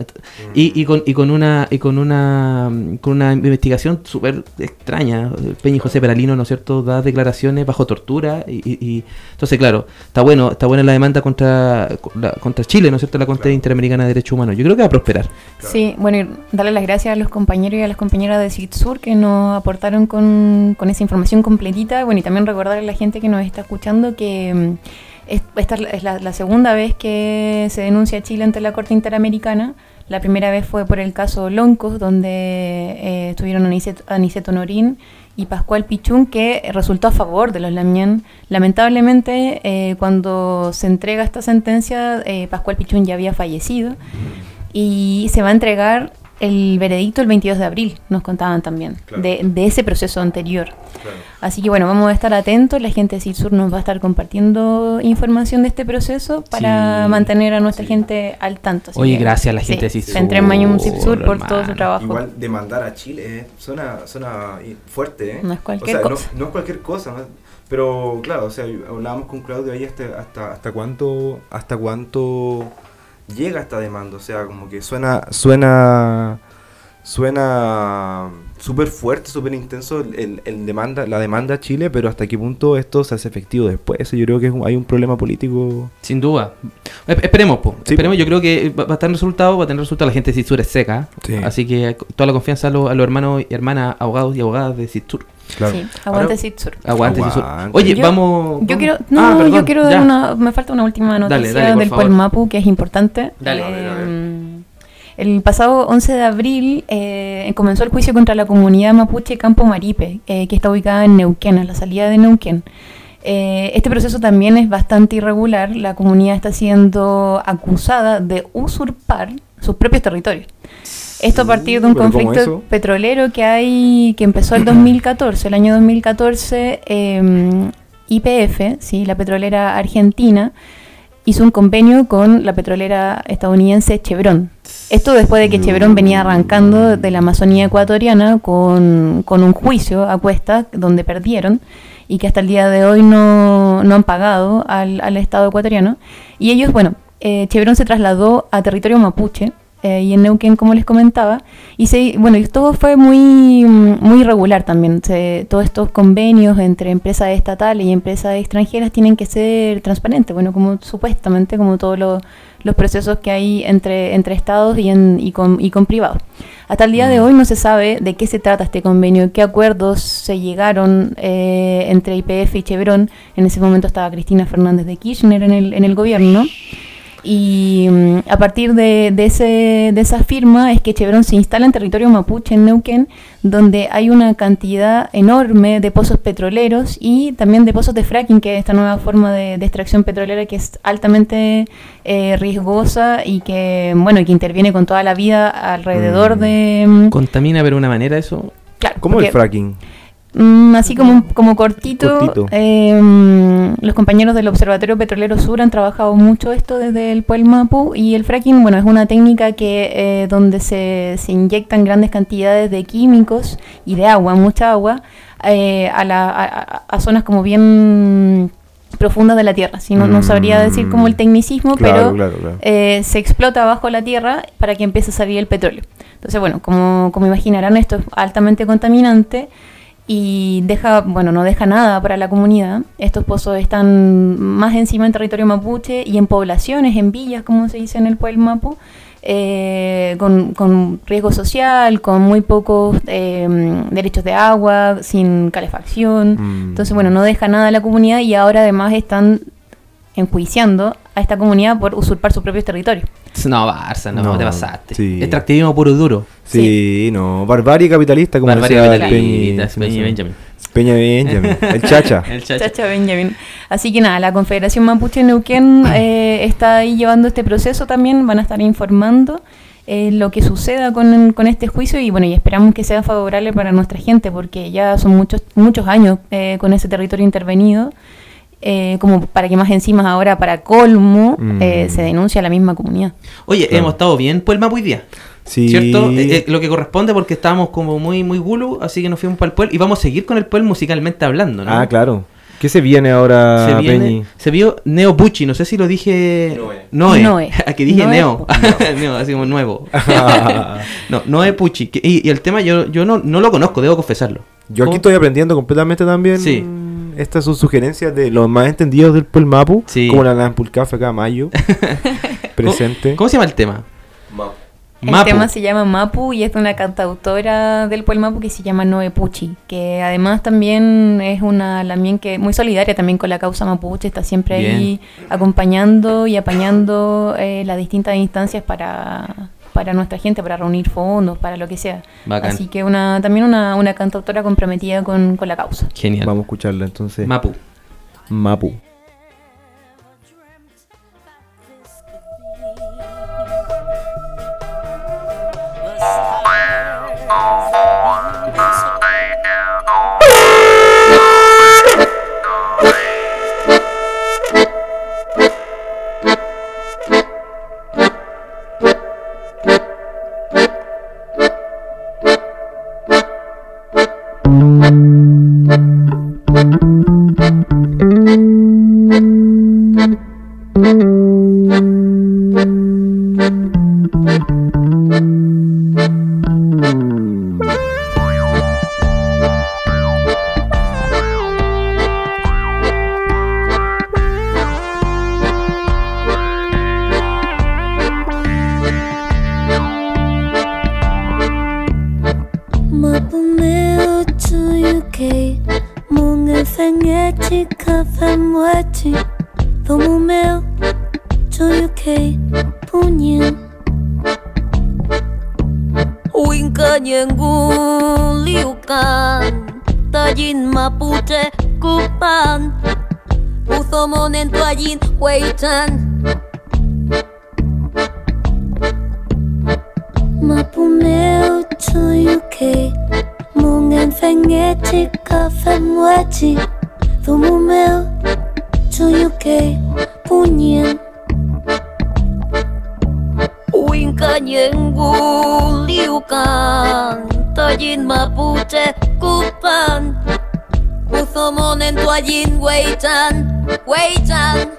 Y, y con, y con una y con una con una investigación súper extraña. Peña y José Peralino, ¿no es cierto?, da declaraciones bajo tortura. Y, y- y- entonces, claro, está bueno, está buena la demanda contra, la- contra Chile, ¿no es cierto?, la Corte Interamericana de Derechos Humanos. Yo creo que va a prosperar. Sí, bueno, y darle las gracias a los compañeros y a las compañeras de CITSUR que nos aportaron con, con esa información completita. Bueno, y también recordar a la gente que nos está escuchando que mm, es- esta es la- la, segunda vez que se denuncia Chile ante la Corte Interamericana. La primera vez fue por el caso Loncos, donde eh, estuvieron Aniceto, Aniceto Norín y Pascual Pichún, que resultó a favor de los Lamián. Lamentablemente, eh, cuando se entrega esta sentencia, eh, Pascual Pichún ya había fallecido y se va a entregar el veredicto el 22 de abril, nos contaban también, Claro. de, de ese proceso anterior. Así que bueno, vamos a estar atentos, la gente de CITSUR nos va a estar compartiendo información de este proceso para Sí, mantener a nuestra sí. gente al tanto. Así Oye, que, gracias a la gente de sí, CITSUR, Entre Mañum CITSUR por todo su trabajo. Igual demandar a Chile eh, suena, suena fuerte, ¿eh? No es cualquier O sea, no- cosa. No, es cualquier cosa, ¿no? pero claro, o sea, hablábamos con Claudio ahí hasta, hasta, hasta cuánto hasta cuánto llega esta demanda, o sea, como que suena suena suena súper fuerte, súper intenso el, el demanda, la demanda a Chile, pero hasta qué punto esto se hace efectivo después. Yo creo que es un- hay un problema político. Sin duda. Esp- Esperemos, po. Sí, Esperemos. po. Yo creo que va va a tener resultado, va a tener resultado. La gente de CITSUR es seca. Sí. Así que toda la confianza a los, a los hermanos y hermanas abogados y abogadas de CITSUR. Claro. Sí, aguante Ahora- Sitsur. Aguante, sí, sur. Aguante. Oye, Yo- vamos. Yo quiero, Ah, no, perdón, yo quiero dar una, me falta una última noticia Dale, dale, del. Polmapu que es importante. Dale. Eh, A ver, a ver. El pasado 11 de abril eh, comenzó el juicio contra la comunidad mapuche Campo Maripe, eh, que está ubicada en Neuquén, a la salida de Neuquén. Eh, este proceso también es bastante irregular. La comunidad está siendo acusada de usurpar sus propios territorios. Esto a partir de un ¿pero cómo conflicto petrolero que hay que empezó el 2014. El año 2014 eh, YPF, sí, la petrolera argentina, hizo un convenio con la petrolera estadounidense Chevron. Esto después de que Chevron venía arrancando de la Amazonía ecuatoriana con, con un juicio a cuesta donde perdieron y que hasta el día de hoy no, no han pagado al, al Estado ecuatoriano. Y ellos, bueno, eh, Chevron se trasladó a territorio mapuche eh, y en Neuquén, como les comentaba, y se, bueno, y todo fue muy, muy irregular también. Se- todos estos convenios entre empresas estatales y empresas extranjeras tienen que ser transparentes, bueno, como supuestamente, como todos los, los procesos que hay entre, entre estados y, en, y, con, y con privados. Hasta el día de hoy no se sabe de qué se trata este convenio, qué acuerdos se llegaron eh, entre IPF y Chevron. En ese momento estaba Cristina Fernández de Kirchner en el, en el gobierno. Y mm, a partir de, de ese, de esa firma es que Chevron se instala en territorio mapuche, en Neuquén, donde hay una cantidad enorme de pozos petroleros y también de pozos de fracking, que es esta nueva forma de, de extracción petrolera que es altamente eh, riesgosa y que, bueno, y que interviene con toda la vida alrededor Mm. de... mm, Contamina, pero de una manera eso. Claro, ¿Cómo el fracking? Mm, así como, como cortito, Cortito. eh, mm, los compañeros del Observatorio Petrolero Sur han trabajado mucho esto desde el Puel Mapu y el fracking, bueno, es una técnica que eh, donde se, se inyectan grandes cantidades de químicos y de agua, mucha agua, eh, a, la- a- zonas como bien profundas de la Tierra. Si no, no sabría decir como el tecnicismo, Claro, pero claro, claro. eh, se explota bajo la tierra para que empiece a salir el petróleo. Entonces, bueno, como, como imaginarán, esto es altamente contaminante y deja, bueno, no deja nada para la comunidad. Estos pozos están más encima en territorio mapuche y en poblaciones, en villas, como se dice en el pueblo mapu, eh, con, con riesgo social, con muy pocos eh, derechos de agua, sin calefacción. Mm. Entonces, bueno, no deja nada a la comunidad y ahora además están enjuiciando a esta comunidad por usurpar sus propios territorios. No, Barça, no, No, te pasaste. sí. Extractivismo puro y duro. Sí, no. Barbarie capitalista, como Barbarie decía el Peñi- Peñi Benjamin. Peña Benjamin. El chacha. El chacha. Chacha Benjamin. Así que nada, la Confederación Mapuche Neuquén eh, está ahí llevando este proceso también, van a estar informando eh, lo que suceda con, con este juicio y bueno, y esperamos que sea favorable para nuestra gente porque ya son muchos muchos años eh, con ese territorio intervenido. Eh, como para que más encima ahora para colmo Mm. eh, se denuncia a la misma comunidad. Oye, Claro. hemos estado bien por el mapa hoy día. Sí. ¿Cierto? Eh, eh, lo que corresponde porque estábamos como muy muy gulu, así que nos fuimos para el pueblo y vamos a seguir con el pueblo musicalmente hablando, ¿no? Ah, claro. ¿Qué se viene ahora, Se, viene- Peñi? se vio Neo Pucci, no sé si lo dije. Noé. Noé. Noé. Aquí dije Noé. Neo. Neo, así como nuevo. no, Noé Pucci. que- y, y el tema yo, yo no, no lo conozco, debo confesarlo. Yo aquí ¿Cómo? estoy aprendiendo completamente también. Sí. Estas son sugerencias de los más entendidos del Puel Mapu. Sí. Como la Lampulcafe acá, Mayo. presente. ¿Cómo se llama el tema? El Mapu. tema se llama Mapu y es de una cantautora del pueblo Mapu que se llama Noe Pucci, que además también es una lamien que muy solidaria también con la causa mapuche, está siempre ahí acompañando y apañando eh, las distintas instancias para, para nuestra gente, para reunir fondos, para lo que sea. Bacán. Así que una también una, una cantautora comprometida con, con la causa. Genial. Vamos a escucharla entonces. Mapu. Mapu. kanyeng wu liu kan Toyin mapuche kupan Uzo monen toayin weitan weitan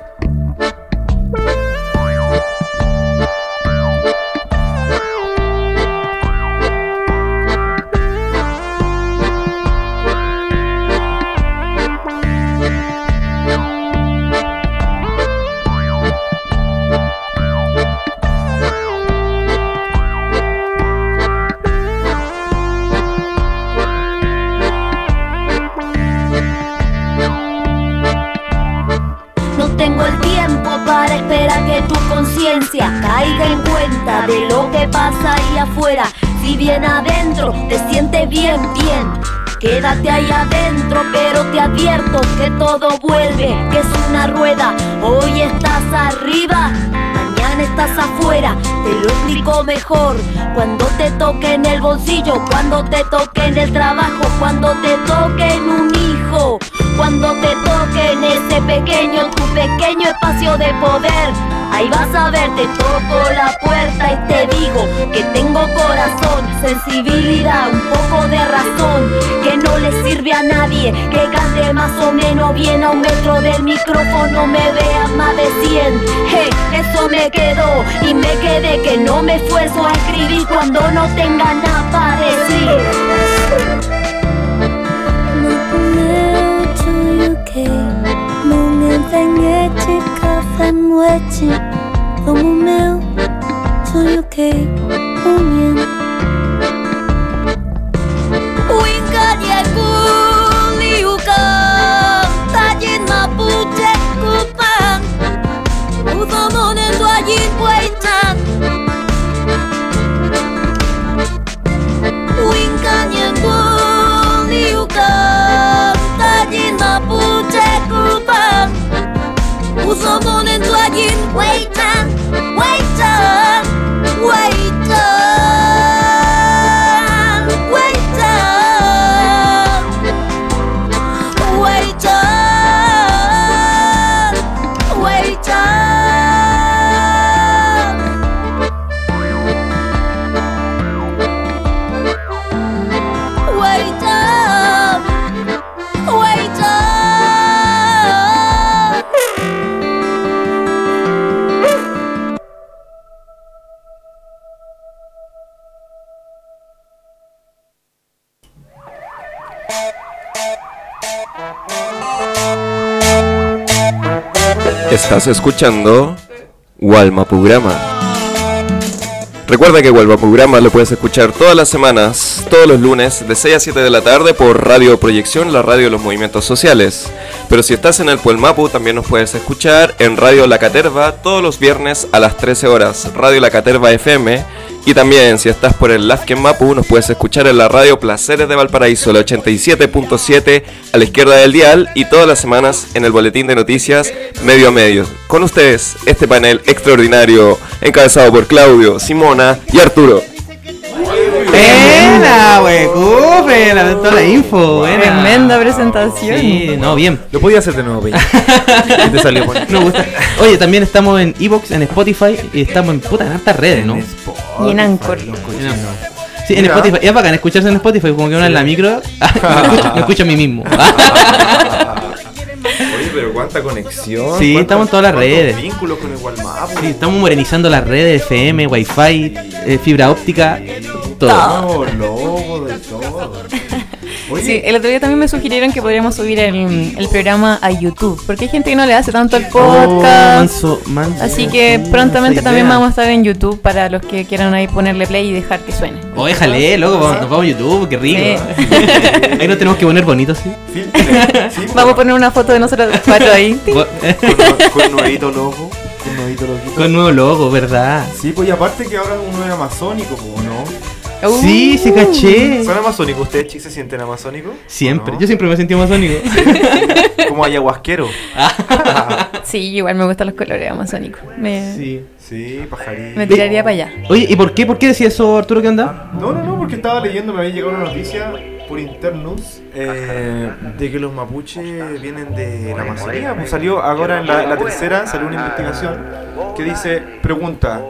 que pasa ahí afuera. Si bien adentro te sientes bien, bien. Quédate ahí adentro, pero te advierto que todo vuelve, que es una rueda. Hoy estás arriba, mañana estás afuera. Te lo explico mejor cuando te toque en el bolsillo, cuando te toque en el trabajo, cuando te toque en un hijo, cuando te toque en ese pequeño, tu pequeño espacio de poder. Ahí vas a ver, te toco la puerta y te digo que tengo corazón, sensibilidad, un poco de razón, que no le sirve a nadie, que cante más o menos bien a un metro del micrófono, me vea más de 100. Hey, eso me quedó y me quedé que no me esfuerzo a escribir cuando no tenga nada para decir. como o meu sonho que uniendo. Uingaria a uka tajin mapuche kupan. Uzo monen tuajin puente. Estás escuchando Walmapugrama. Recuerda que Walmapugrama lo puedes escuchar todas las semanas, todos los lunes, de 6 a 7 de la tarde por Radio Proyección, la radio de los movimientos sociales. Pero si estás en el Puelmapu, también nos puedes escuchar en Radio La Caterva todos los viernes a las 13 horas, Radio La Caterva FM. Y también, si estás por el Lafken Mapu, nos puedes escuchar en la radio Placeres de Valparaíso, la 87.7 a la izquierda del dial y todas las semanas en el boletín de noticias Medio a Medio. Con ustedes, este panel extraordinario encabezado por Claudio, Simona y Arturo. Buena, wey, buena, toda la info, buena. Tremenda presentación. Sí, no, bien. Lo podía hacer de nuevo, Peña. Te salió bonito. Me gusta. Oye, también estamos en Evox, en Spotify y estamos en puta en hartas redes, ¿no? Y en Anchor. Sí, en Mira. Spotify. Y es bacán escucharse en Spotify, como que uno en la micro me, escucho, me escucho a mí mismo. Oye, pero cuánta conexión. Sí, estamos en todas las redes. vínculos con el Walmap. Sí, estamos modernizando las redes, FM, Wi-Fi, eh, fibra óptica, todo. De. Sí, el otro día también me sugirieron que podríamos subir el, el programa a YouTube, porque hay gente que no le hace tanto el Oh, podcast. manso, manso. Así que Oh, prontamente también idea. vamos a estar en YouTube para los que quieran ahí ponerle play y dejar que suene. Oh, déjale, loco, vamos, nos vamos a YouTube, qué rico. Ahí nos tenemos que poner bonitos, sí. Sí, Vamos a poner una foto de nosotros cuatro ahí. Con, con, con nuevito loco. Con nuevito loquito. con nuevo logo, ¿verdad? Sí, pues y aparte que ahora uno es amazónico, pues, ¿no? Uh, Sí, sí caché. ¿Son amazónicos? ¿Ustedes, chicos, se sienten amazónicos? Siempre, yo siempre me he sentido amazónico. Como ayahuasquero. Sí, igual me gustan los colores amazónicos. Me, Sí. Sí, pajarito. me tiraría para allá. Oye, ¿y por qué? ¿Por qué decía eso, Arturo, qué onda? No, no, no, porque estaba leyendo, me había llegado una noticia por internos eh, de que los mapuches vienen de la Amazonía. Pues salió ahora en la, la tercera, salió una investigación que dice, pregunta.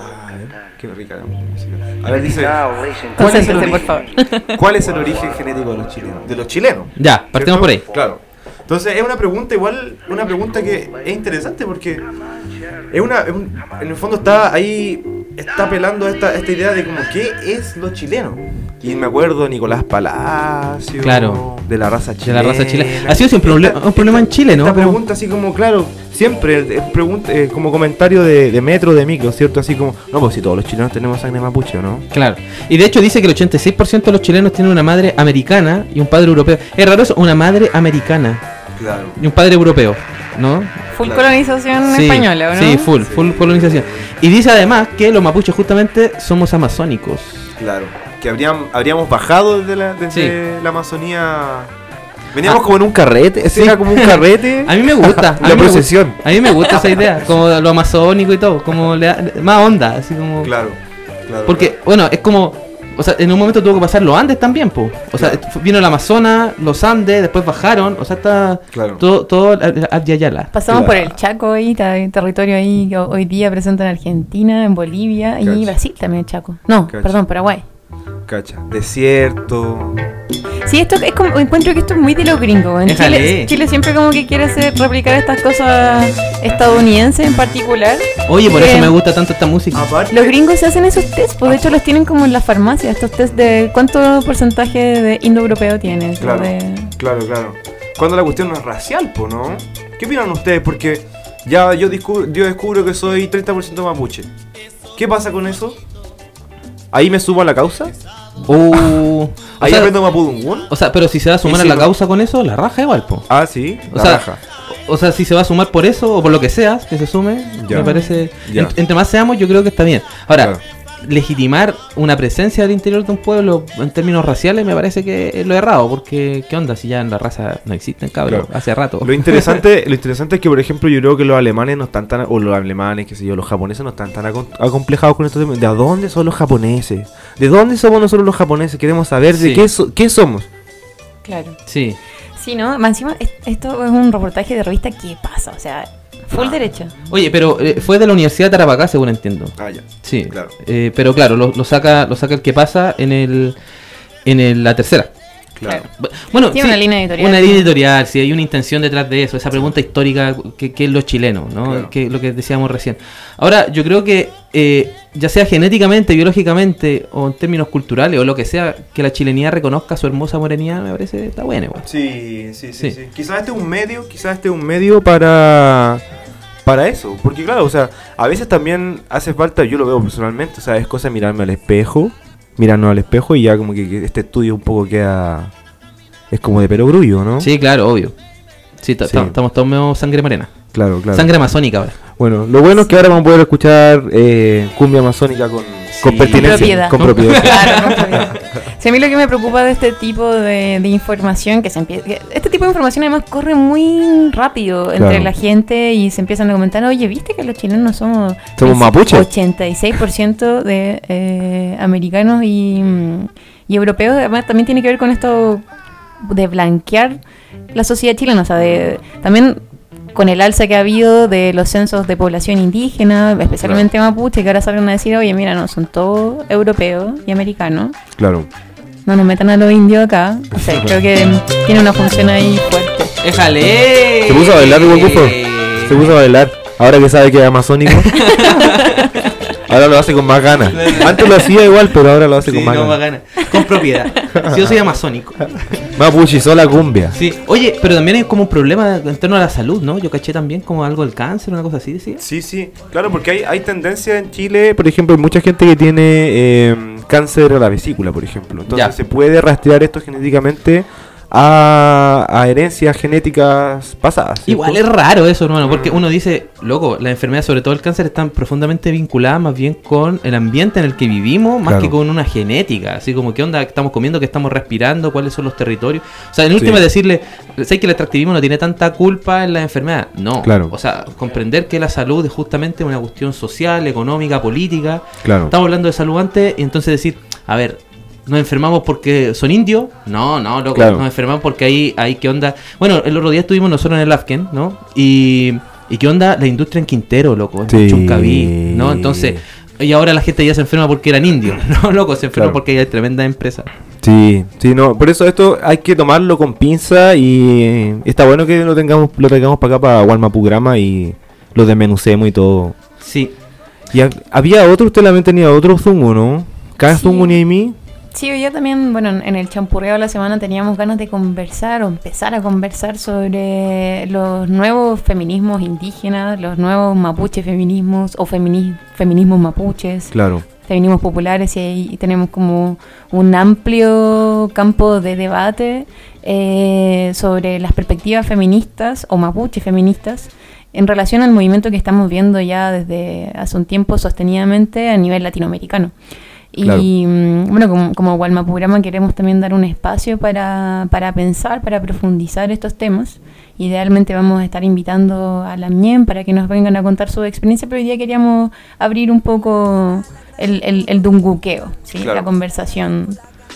A ver, qué rica la música. A ver, dice, ¿cuál es, el Concéntrese, por origen, favor. ¿cuál es el origen genético de los chilenos? De los chilenos. Ya, partimos ¿cierto? por ahí. Claro. Entonces es una pregunta igual, una pregunta que es interesante porque es una, es un- en el fondo está ahí, está apelando a esta, esta idea de como qué es lo chileno. Y me acuerdo Nicolás Palacio, Claro. de la raza De chilena. la raza chilena. Ha sido siempre un proble- un problema en Chile, ¿no? Esta pregunta así como, claro, siempre, eh, pregunta, eh, como comentario de, de metro, de micro, ¿cierto? Así como, no, pues si todos los chilenos tenemos sangre mapuche, ¿o ¿no? Claro. Y de hecho dice que el 86% de los chilenos tienen una madre americana y un padre europeo. Es raro eso, una madre americana Claro. y un padre europeo, ¿no? Full Claro. colonización Sí, española, ¿o ¿no? Sí, full, full colonización. Y dice además que los mapuches justamente somos amazónicos. Claro. Que habrían, habríamos bajado desde la, desde Sí. la Amazonía. Veníamos Ah. como en un carrete. Ese Sí. era como un carrete. A mí me gusta. a La procesión. A mí me gusta esa idea, como lo amazónico y todo, como le da- más onda, así como... Claro. claro Porque, bueno, es como... O sea, en un momento tuvo que pasar los Andes también, po. O sea, Claro. vino el Amazonas, los Andes, después bajaron, o sea, está Claro. todo, todo Adyayala. Pasamos Claro. por el Chaco ahí, ta- territorio ahí que hoy día presenta en Argentina, en Bolivia y. Brasil también, Chaco. No, perdón, Paraguay. Cacha. Desierto. Sí, esto es como, encuentro que esto es muy de los gringos. En Déjale. Chile, Chile siempre como que quiere hacer, replicar estas cosas estadounidenses en particular. Oye, por eso Eh, me gusta tanto esta música. Aparte. Los gringos se hacen esos test, pues de hecho los tienen como en las farmacias, estos test de cuánto porcentaje de indoeuropeo tienes. Claro. de- Claro, claro. Cuando la cuestión no es racial, po, ¿no? ¿Qué opinan ustedes? Porque ya yo descubro, yo descubro que soy 30% mapuche. ¿Qué pasa con eso? ¿Ahí me subo a la causa? Uh, o, ¿Ahí sea, aprendo mapudungún? o sea, pero si se va a sumar a la causa con eso, la raja igual, po. Ah, sí. O la sea, raja. o sea, si se va a sumar por eso o por lo que sea, que se sume, Ya. me parece. Ya. entre más seamos, yo creo que está bien. Ahora, Claro. Legitimar una presencia del interior de un pueblo en términos raciales me parece que es lo errado, porque ¿qué onda si ya en la raza no existen, cabrón? Claro. Hace rato. Lo interesante, lo interesante es que, por ejemplo, yo creo que los alemanes no están tan, o los alemanes, qué sé yo, los japoneses no están tan acomplejados con estos temas. ¿De dónde son los japoneses? ¿De dónde somos nosotros los japoneses? Queremos saber de qué, so- qué somos. Claro. Sí. Sí, ¿no? Más encima, es- esto es un reportaje de revista ¿Qué pasa? O sea, full derecho. Oye, pero eh, fue de la Universidad de Tarapacá, según entiendo. Ah, ya. Sí. Claro. Eh, pero claro, lo, lo saca lo saca el que pasa en el en el- la tercera. Claro. Bu- Bueno, Tiene una línea editorial. Una línea editorial, sí, hay una intención detrás de eso, esa pregunta histórica que, que es lo chileno, ¿no? Claro. Que lo que decíamos recién. Ahora, yo creo que eh, ya sea genéticamente, biológicamente o en términos culturales o lo que sea, que la chilenidad reconozca su hermosa morenidad, me parece está bueno igual. Sí, sí, sí, Sí. sí. Quizás este es un medio, quizás este es un medio para para eso, porque claro, o sea, a veces también hace falta, yo lo veo personalmente, o sea, es cosa de mirarme al espejo, mirarnos al espejo y ya como que, este estudio un poco queda es como de perogrullo, ¿no? Sí, claro, obvio. Sí, Sí. ta- estamos todos medio sangre morena. Claro, claro. Sangre amazónica ahora. Bueno, lo bueno es que ahora vamos a poder escuchar eh, cumbia amazónica con, con pertinencia, Con propiedad. Claro. Sí, a mí lo que me preocupa de este tipo de, de información, que se empieza, este tipo de información además corre muy rápido entre Claro. la gente y se empiezan a comentar, oye, ¿viste que los chilenos somos, Somos mapuches? 86% de eh, americanos y, mm, y europeos? Además también tiene que ver con esto de blanquear la sociedad chilena, o sea, de, también con el alza que ha habido de los censos de población indígena, especialmente mapuche, que ahora salen a decir, oye, mira, no, son todos europeos y americanos, Claro. no nos metan a los indios acá. O sea, creo que tiene una función ahí fuerte. ¡Éjale! Se puso a bailar, Igual Bufo. Se puso a bailar. Ahora que sabe que es amazónico. Ahora lo hace con más ganas. Antes lo hacía igual, pero ahora lo hace Sí, con más no, ganas. Con propiedad. Si yo soy amazónico. Mapuche, sola cumbia. Sí. Oye, pero también hay como un problema en torno a la salud, ¿no? Yo caché también como algo del cáncer, una cosa así, decía. Sí, sí, claro, porque hay, hay tendencia en Chile, por ejemplo, hay mucha gente que tiene eh, cáncer a la vesícula, por ejemplo. Entonces Ya. se puede rastrear esto genéticamente a, a herencias genéticas pasadas. ¿cierto? Igual es raro eso, hermano, porque uno dice, loco, las enfermedades, sobre todo el cáncer, están profundamente vinculadas más bien con el ambiente en el que vivimos, más Claro. que con una genética. Así como, ¿qué onda estamos comiendo, qué estamos respirando, cuáles son los territorios? O sea, en última Sí. decirle, sé que el extractivismo no tiene tanta culpa en la enfermedad. No. Claro. O sea, comprender que la salud es justamente una cuestión social, económica, política. Claro. Estamos hablando de salud antes y entonces decir, a ver, ¿nos enfermamos porque son indios? No, no, loco, Claro. nos enfermamos porque ahí, ahí qué onda. Bueno, el otro día estuvimos nosotros en el Afken, ¿no? Y, y qué onda la industria en Quintero, loco, en Sí. Chuncaví, ¿no? Entonces, y ahora la gente ya se enferma porque eran indios, ¿no, loco? Se enferma Claro. porque hay tremendas empresas. Sí, sí, no, por eso esto hay que tomarlo con pinza y está bueno que lo tengamos, lo tengamos para acá para Walmapugrama y lo desmenucemos y todo. Sí. Y ha- había otro, usted también tenía otro Zungu, ¿no? Cada Sí. Zungu ni a mí. Sí, hoy día también, bueno, en el champurreo de la semana teníamos ganas de conversar o empezar a conversar sobre los nuevos feminismos indígenas, los nuevos mapuche feminismos o femini- feminismos mapuches, Claro. feminismos populares y ahí tenemos como un amplio campo de debate eh, sobre las perspectivas feministas o mapuche feministas en relación al movimiento que estamos viendo ya desde hace un tiempo sostenidamente a nivel latinoamericano. Y Claro. mm, bueno, como, como Walmapurama queremos también dar un espacio para, para pensar, para profundizar estos temas. Idealmente vamos a estar invitando a la MIEM para que nos vengan a contar su experiencia, pero hoy día queríamos abrir un poco el, el, el dunguqueo, ¿sí? Claro. la conversación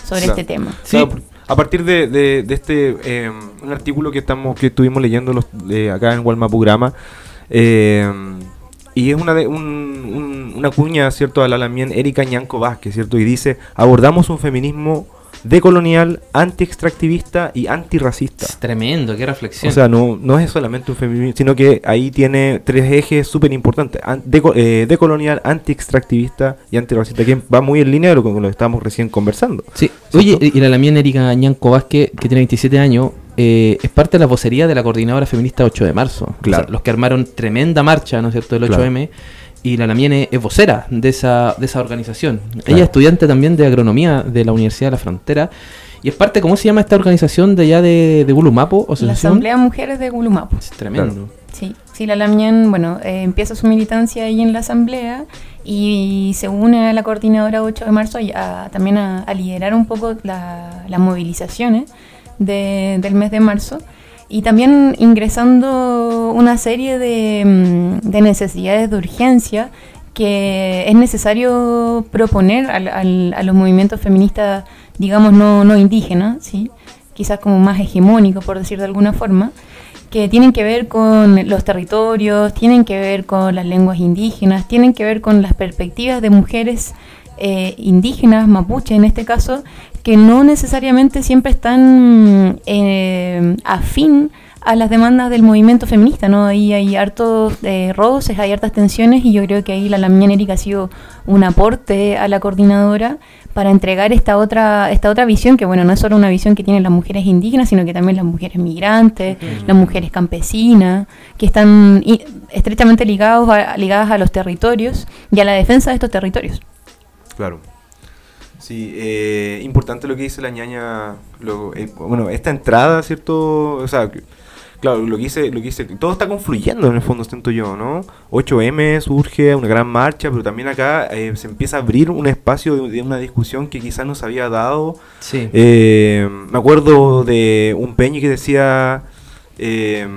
sobre Claro. este tema. Sí. Claro, a partir de, de- de este eh, un artículo que estamos que estuvimos leyendo los, de acá en Walmapugrama eh, y es una de un- un- una cuña cierto a la también Erika Ñanco Vázquez cierto y dice abordamos un feminismo decolonial anti-extractivista y antirracista Es tremendo, qué reflexión. o sea, no, no es solamente un feminismo, sino que ahí tiene tres ejes súper importantes. An- deco- eh, decolonial, anti-extractivista y antirracista, que va muy en línea de lo que, lo que estábamos recién conversando. Sí, ¿Cierto? oye, y la lamien Erika Ñanco Vázquez, que tiene 27 años, eh, es parte de la vocería de la coordinadora feminista 8 de marzo. O sea, Claro. los que armaron tremenda marcha, ¿no es cierto?, del Claro. 8M. Y la Lamien es, vocera de esa, de esa organización. Ella Claro. es estudiante también de agronomía de la Universidad de la Frontera. Y es parte, ¿cómo se llama esta organización de allá de, de Gulumapo? La Asociación? Asamblea Mujeres de Gulumapo. Es tremendo. Sí, sí, la Lamien, bueno, eh, empieza su militancia ahí en la asamblea y se une a la coordinadora 8 de marzo y a- también a, a liderar un poco la- las movilizaciones de- del mes de marzo y también ingresando una serie de, mm, de necesidades de urgencia que es necesario proponer al- a los movimientos feministas, digamos, no, no indígenas, ¿sí? quizás como más hegemónicos, por decir de alguna forma, que tienen que ver con los territorios, tienen que ver con las lenguas indígenas, tienen que ver con las perspectivas de mujeres eh, indígenas, mapuche en este caso, que no necesariamente siempre están eh, afín a las demandas del movimiento feminista, ¿no? Ahí hay hartos eh, roces, hay hartas tensiones y yo creo que ahí la Lamien Erika ha sido un aporte a la coordinadora para entregar esta otra esta otra visión que bueno no es solo una visión que tienen las mujeres indígenas sino que también las mujeres migrantes las mujeres campesinas que están estrechamente ligados a, ligadas a los territorios y a la defensa de estos territorios Claro. Sí, eh, importante lo que dice la ñaña. Lo, eh, bueno, esta entrada, ¿cierto? O sea, claro, lo que dice, lo que dice, todo está confluyendo en el fondo, siento yo, ¿no? 8M surge una gran marcha, pero también acá eh, se empieza a abrir un espacio de, de una discusión que quizás no se había dado. Sí. Eh, me acuerdo de un peñi que decía. eh,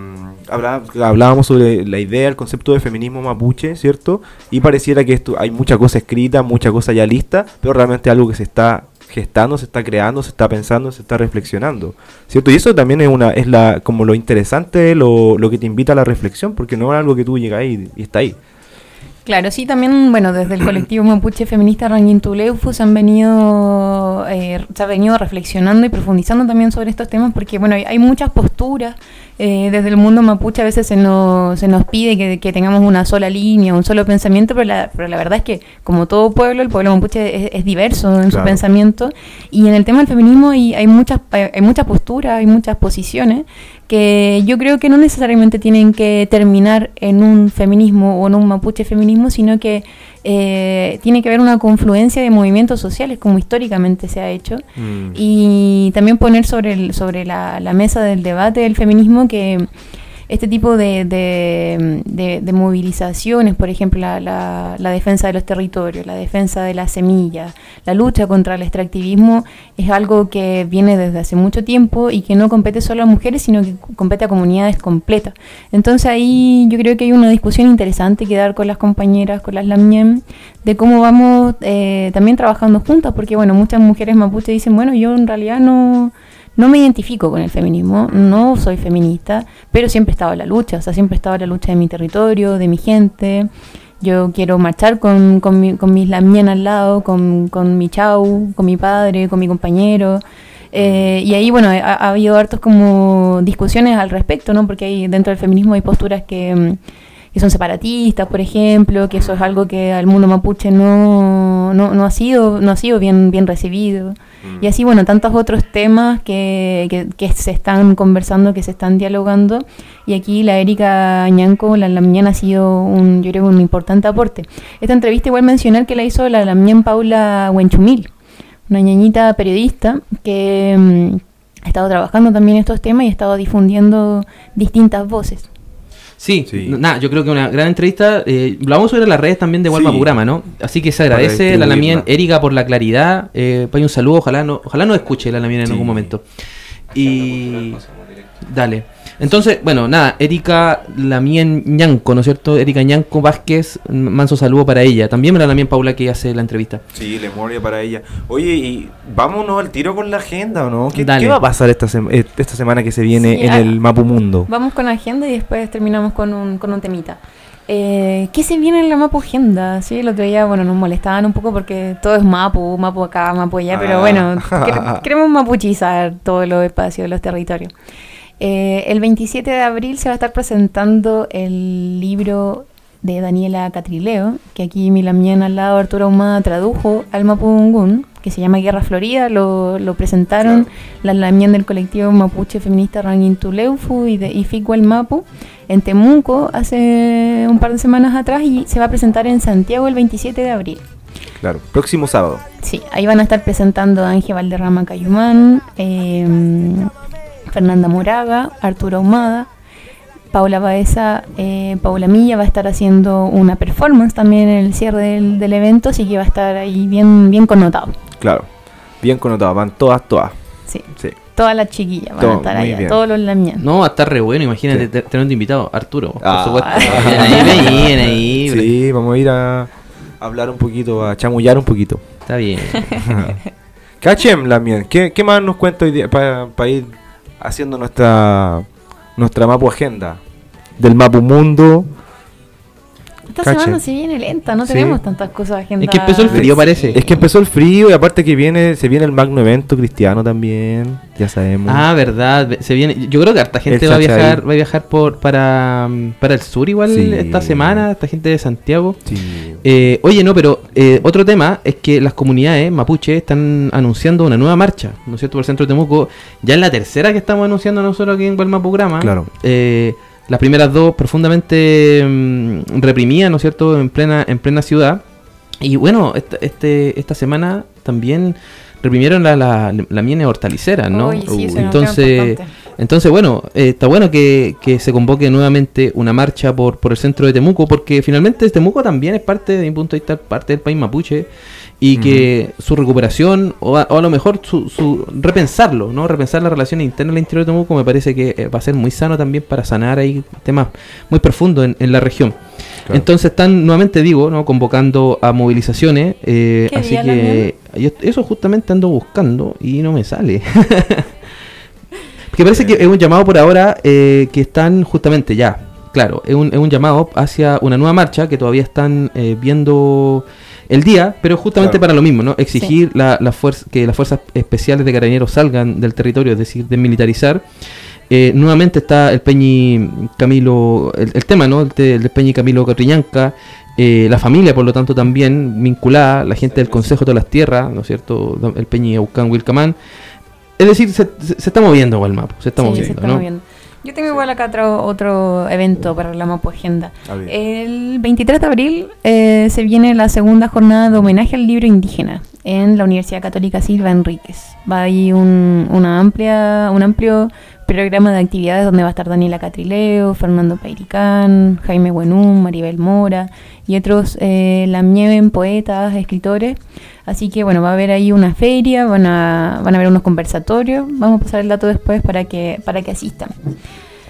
hablaba- hablábamos sobre la idea, el concepto de feminismo mapuche, ¿cierto? Y pareciera que esto hay mucha cosa escrita, mucha cosa ya lista, pero realmente algo que se está gestando, se está creando, se está pensando, se está reflexionando, ¿cierto? Y eso también es una es la como lo interesante, lo, lo que te invita a la reflexión, porque no es algo que tú llegas ahí y está ahí. Claro, sí, también, bueno, desde el colectivo mapuche feminista Ranguintuleufu se han venido, eh, se ha venido reflexionando y profundizando también sobre estos temas porque, bueno, hay, hay muchas posturas eh, desde el mundo mapuche a veces se nos, se nos pide que, que tengamos una sola línea, un solo pensamiento, pero la, pero la verdad es que, como todo pueblo, el pueblo mapuche es, es diverso en su pensamiento y en el tema del feminismo hay, hay muchas, hay, muchas posturas, hay muchas posiciones que yo creo que no necesariamente tienen que terminar en un feminismo o en un mapuche sino que eh, tiene que haber una confluencia de movimientos sociales, como históricamente se ha hecho, Mm. y también poner sobre, el, sobre la, la mesa del debate del feminismo que este tipo de, de, de- movilizaciones, por ejemplo, la, la- la defensa de los territorios, la defensa de las semillas, la lucha contra el extractivismo, es algo que viene desde hace mucho tiempo y que no compete solo a mujeres, sino que compete a comunidades completas. Entonces ahí yo creo que hay una discusión interesante que dar con las compañeras, con las LAMIEM, de cómo vamos eh, también trabajando juntas, porque bueno, muchas mujeres mapuche dicen, bueno, yo en realidad no, no me identifico con el feminismo, no soy feminista, pero siempre he estado en la lucha, o sea, siempre he estado en la lucha de mi territorio, de mi gente. Yo quiero marchar con, con, mi- con mis al lado, con, con mi chau, con mi padre, con mi compañero. Eh, y ahí, bueno, ha, ha habido hartos como discusiones al respecto, ¿no? Porque ahí dentro del feminismo hay posturas que, mm, que son separatistas, por ejemplo, que eso es algo que al mundo mapuche no, no, no ha sido, no ha sido bien, bien recibido. Y así, bueno, tantos otros temas que, que, que se están conversando, que se están dialogando. Y aquí la Erika Ñanco, la Lamñán, ha sido un, yo creo, un importante aporte. Esta entrevista igual mencionar que la hizo la Lamñán Paula Huenchumil, una ñañita periodista que mm, ha estado trabajando también en estos temas y ha estado difundiendo distintas voces. Sí, Sí. nada, yo creo que una gran entrevista. Eh, lo vamos a subir a las redes también de Walma Sí. Programa, ¿no? Así que se Para agradece la Lamien. Erika, por la claridad. Eh, pues un saludo, ojalá no, ojalá no escuche la Lamien en Sí. algún momento. Y. Dale. Entonces, bueno, nada, Erika Lamien Ñanco, ¿no es cierto? Erika Ñanco Vázquez, manso saludo para ella. También la Lamien Paula que hace la entrevista. Sí, le moría para ella. Oye, y vámonos al tiro con la agenda, ¿o no? ¿Qué, Dale. qué va a pasar esta, sema- eh, esta semana que se viene Sí, en ah. el Mapu Mundo? Vamos con la agenda y después terminamos con un, con un temita. Eh, ¿Qué se viene en la Mapu Agenda? Sí, el otro día, bueno, nos molestaban un poco porque todo es Mapu, Mapu acá, Mapu allá, pero Ah. bueno, quer- queremos mapuchizar todos los espacios, los territorios. Eh, el 27 de abril se va a estar presentando el libro de Daniela Catrileo, que aquí Milamien al lado Arturo Ahumada tradujo al Mapudungún, que se llama Guerra Florida, lo, lo presentaron la Lamien del colectivo mapuche feminista Ranguintuleufu y de Ificuel Mapu en Temuco hace un par de semanas atrás y se va a presentar en Santiago el 27 de abril. Claro, próximo sábado. Sí, ahí van a estar presentando a Ángel Valderrama Cayumán, eh, Fernanda Moraga, Arturo Ahumada, Paula Baeza, eh, Paula Milla va a estar haciendo una performance también en el cierre del, del evento, así que va a estar ahí bien, bien connotado. Claro. Bien connotado, van todas, todas. Sí, Sí. todas las chiquillas van Todo, a estar allá, bien. todos los lamianos. No, va a estar re bueno, imagínate Sí. te- tener de invitado Arturo, por Ah. supuesto. Ven ahí, ahí. Sí, vamos a ir a hablar un poquito, a chamullar un poquito. Está bien. Cachem, Lamien, ¿qué, ¿qué más nos cuenta hoy día para ir haciendo nuestra nuestra Mapu Agenda? Del Mapu Mundo. Esta Cache. semana se viene lenta, no Sí. tenemos tantas cosas agendadas. Es que empezó el frío, parece. Es que empezó el frío y aparte que viene se viene el magno evento cristiano también, ya sabemos. Ah, verdad. ve- Se viene. Yo creo que harta gente El va a viajar, va a viajar por para, para el sur igual Sí. esta semana, esta gente de Santiago. Sí. Eh, oye, no, pero eh, otro tema es que las comunidades mapuche están anunciando una nueva marcha, ¿no es cierto? Por el centro de Temuco. Ya es la tercera que estamos anunciando nosotros aquí en Gualmapograma. Claro. Eh, las primeras dos profundamente mm, reprimidas, ¿no es cierto? En plena, en plena ciudad. Y bueno, esta, este, esta semana también reprimieron la, la, la miene hortalicera, ¿no? Sí, Uh, entonces, entonces, bueno, eh, está bueno que, que se convoque nuevamente una marcha por, por el centro de Temuco, porque finalmente Temuco también es parte, de mi punto de vista, parte del país mapuche, y que su recuperación, o a, o a lo mejor su, su repensarlo, ¿no? Repensar las relaciones internas al interior de Temuco me parece que eh, va a ser muy sano también para sanar ahí temas muy profundos en, en la región. Claro. Entonces están, nuevamente digo, ¿no? convocando a movilizaciones, eh, ¿Qué así que yo eso justamente ando buscando y no me sale. Porque parece que es un llamado por ahora eh, que están justamente ya claro, es un, es un llamado hacia una nueva marcha que todavía están eh, viendo el día, pero justamente Claro. para lo mismo, ¿no? Exigir la, la fuerza, que las fuerzas especiales de carabineros salgan del territorio, es decir, desmilitarizar. Eh, nuevamente está el Peñi Camilo, el, el tema, ¿no? El, de- el Peñi Camilo Catrillanca, eh, la familia, por lo tanto, también vinculada, la gente del Consejo de las Tierras, ¿no es cierto? El Peñi Aucán Wilcamán. Es decir, se, se- se está moviendo el mapa, se está Sí, moviendo, se está ¿no? moviendo. Yo tengo igual acá otro, otro evento para la Mapu Agenda. A ver. El 23 de abril eh, se viene la segunda jornada de homenaje al libro indígena en la Universidad Católica Silva Enríquez. Va a ir un, una amplia, un amplio programa de actividades donde va a estar Daniela Catrileo, Fernando Pairicán, Jaime Buenum, Maribel Mora y otros eh, Lamieven, poetas, escritores. Así que bueno, va a haber ahí una feria, van a, van a haber unos conversatorios. Vamos a pasar el dato después para que, para que asistan.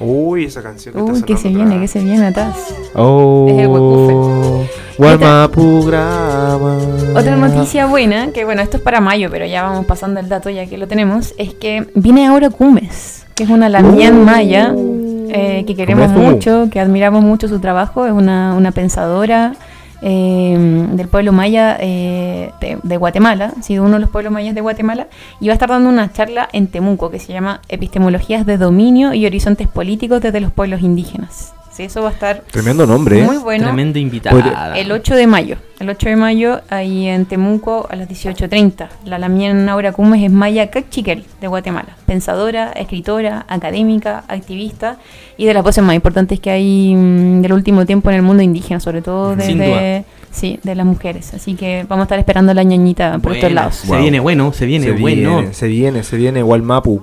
Uy, esa canción que Uy, está que se viene, atrás. que se viene atrás. Oh, Es el Huecufe. Gualmapu grama. Otra noticia buena, que bueno, esto es para mayo, pero ya vamos pasando el dato ya que lo tenemos, es que viene ahora Cumes, que es una lamián maya eh, que queremos mucho, que admiramos mucho su trabajo, es una, una pensadora eh, del pueblo maya eh, de, de Guatemala, ha sido uno de los pueblos mayas de Guatemala, y va a estar dando una charla en Temuco que se llama Epistemologías de Dominio y Horizontes Políticos desde los Pueblos Indígenas. Sí, eso va a estar Tremendo nombre, ¿eh? muy bueno. Tremenda invitada. El 8 de mayo. El 8 de mayo, ahí en Temuco, a las 18.30. La Lamien Aura Cumes es Maya Cachiquel, de Guatemala. Pensadora, escritora, académica, activista y de las voces más importantes que hay mm, del último tiempo en el mundo indígena, sobre todo Sin desde sí, de las mujeres. Así que vamos a estar esperando a la ñañita por estos Buena, lados. Se Wow. viene bueno, se viene se bueno. viene, se viene, se viene Gualmapu.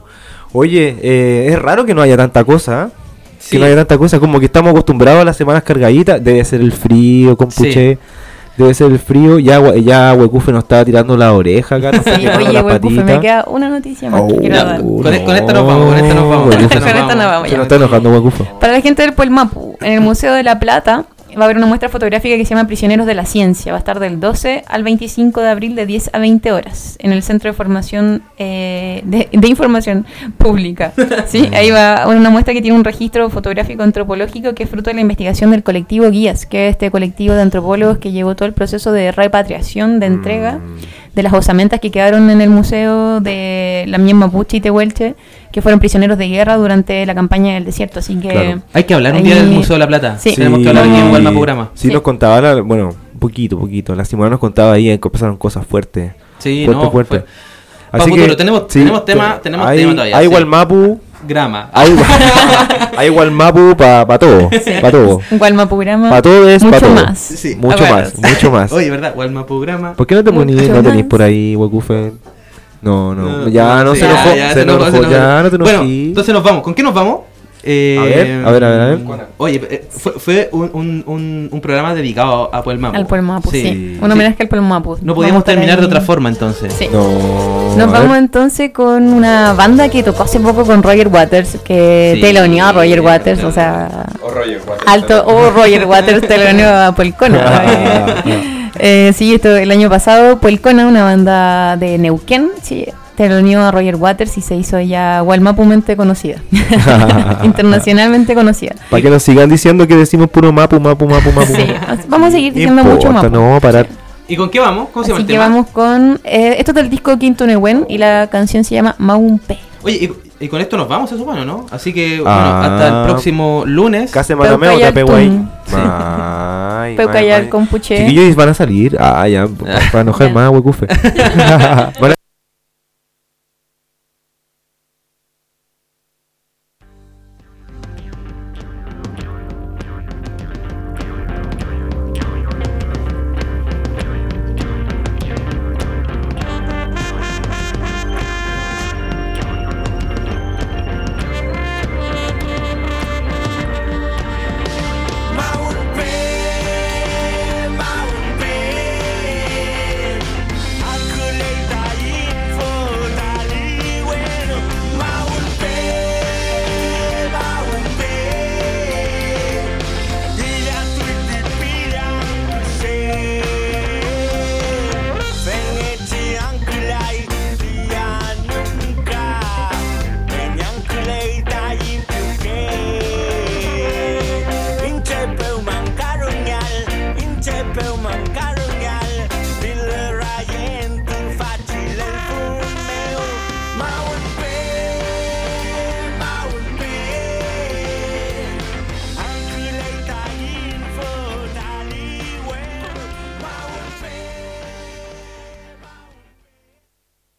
Oye, eh, es raro que no haya tanta cosa, ¿eh? Sí. Que no haya tanta cosa, como que estamos acostumbrados a las semanas cargaditas. Debe ser el frío, compuche. Debe ser el frío. Ya, ya Huecufe nos estaba tirando la oreja acá. nos está Sí, oye, la Huecufe, me queda una noticia más que Oh, quiero con, con esta nos vamos, con esta nos vamos. Con esta esta nos vamos. Se nos está enojando Huecufe. Para la gente del Puelmapu, en el Museo de la Plata va a haber una muestra fotográfica que se llama Prisioneros de la Ciencia. Va a estar del 12 al 25 de abril de 10 a 20 horas en el Centro de Formación eh, de, de Información Pública. ¿sí? Ahí va una muestra que tiene un registro fotográfico antropológico que es fruto de la investigación del colectivo Guías, que es este colectivo de antropólogos que llevó todo el proceso de repatriación, de entrega de las osamentas que quedaron en el museo de la Mien Mapuche y Tehuelche, que fueron prisioneros de guerra durante la campaña del desierto. Así que Claro. Hay que hablar un Ahí- día del Museo de la Plata. Sí. Tenemos que hablar aquí en Sí. Gualma Programa. Sí, Sí. nos contaba, la- bueno, un poquito, poquito. La Simona nos contaba ahí eh, que pasaron cosas fuertes. Sí, fuerte, no, fuerte. fue- Pa' futuro, tenemos- tenemos tema- tenemos hay, tema todavía, Hay sí. Gualmapu, Grama. hay, hay Gualmapu para todo. Para todo. Para todo es mucho para todo. más. Sí. Mucho Ah, más, mucho más. Oye, ¿verdad? Gualma Programa. ¿Por qué no te ponís, no tenés más. por ahí, Huecufe? No, no, No, ya no sí, se enojó, ya se se enojó, enojó, se enojó. ya no te Bueno, enojí. entonces nos vamos. ¿Con qué nos vamos? Eh, A ver, a ver, a ver, a ver. Oye, eh, fue, fue un, un, un, un programa dedicado a Puelmapu. Al Puelmapu, sí. Sí. Un homenaje al Puelmapu. No podíamos terminar de otra forma entonces. Sí. No. Nos ver. vamos entonces con una banda que tocó hace poco con Roger Waters, que Sí. teloneó a Roger Waters, o sea, alto, o Roger Waters teloneó a Polcona. eh, sí, esto el año pasado, Polcona, una banda de Neuquén, sí, teloneó a Roger Waters y se hizo ya gualmapumente conocida, internacionalmente conocida. Para que nos sigan diciendo que decimos puro mapu, mapu, mapu, mapu. Sí, vamos a seguir diciendo mucho importa, más. No, parar. ¿Y con qué vamos? ¿Cómo se llama Así el que tema? vamos con. eh, esto es del disco Quinto Nehuen y la canción se llama Maumpe. Oye, y, y con esto nos vamos, se supone, ¿no? Así que, Ah. bueno, hasta el próximo lunes. Case malameo, Peucayal Ay, Peucayal ay, con puché. Chiquillos van a salir. Ah, ya, para enojar más, huecufe. Van a-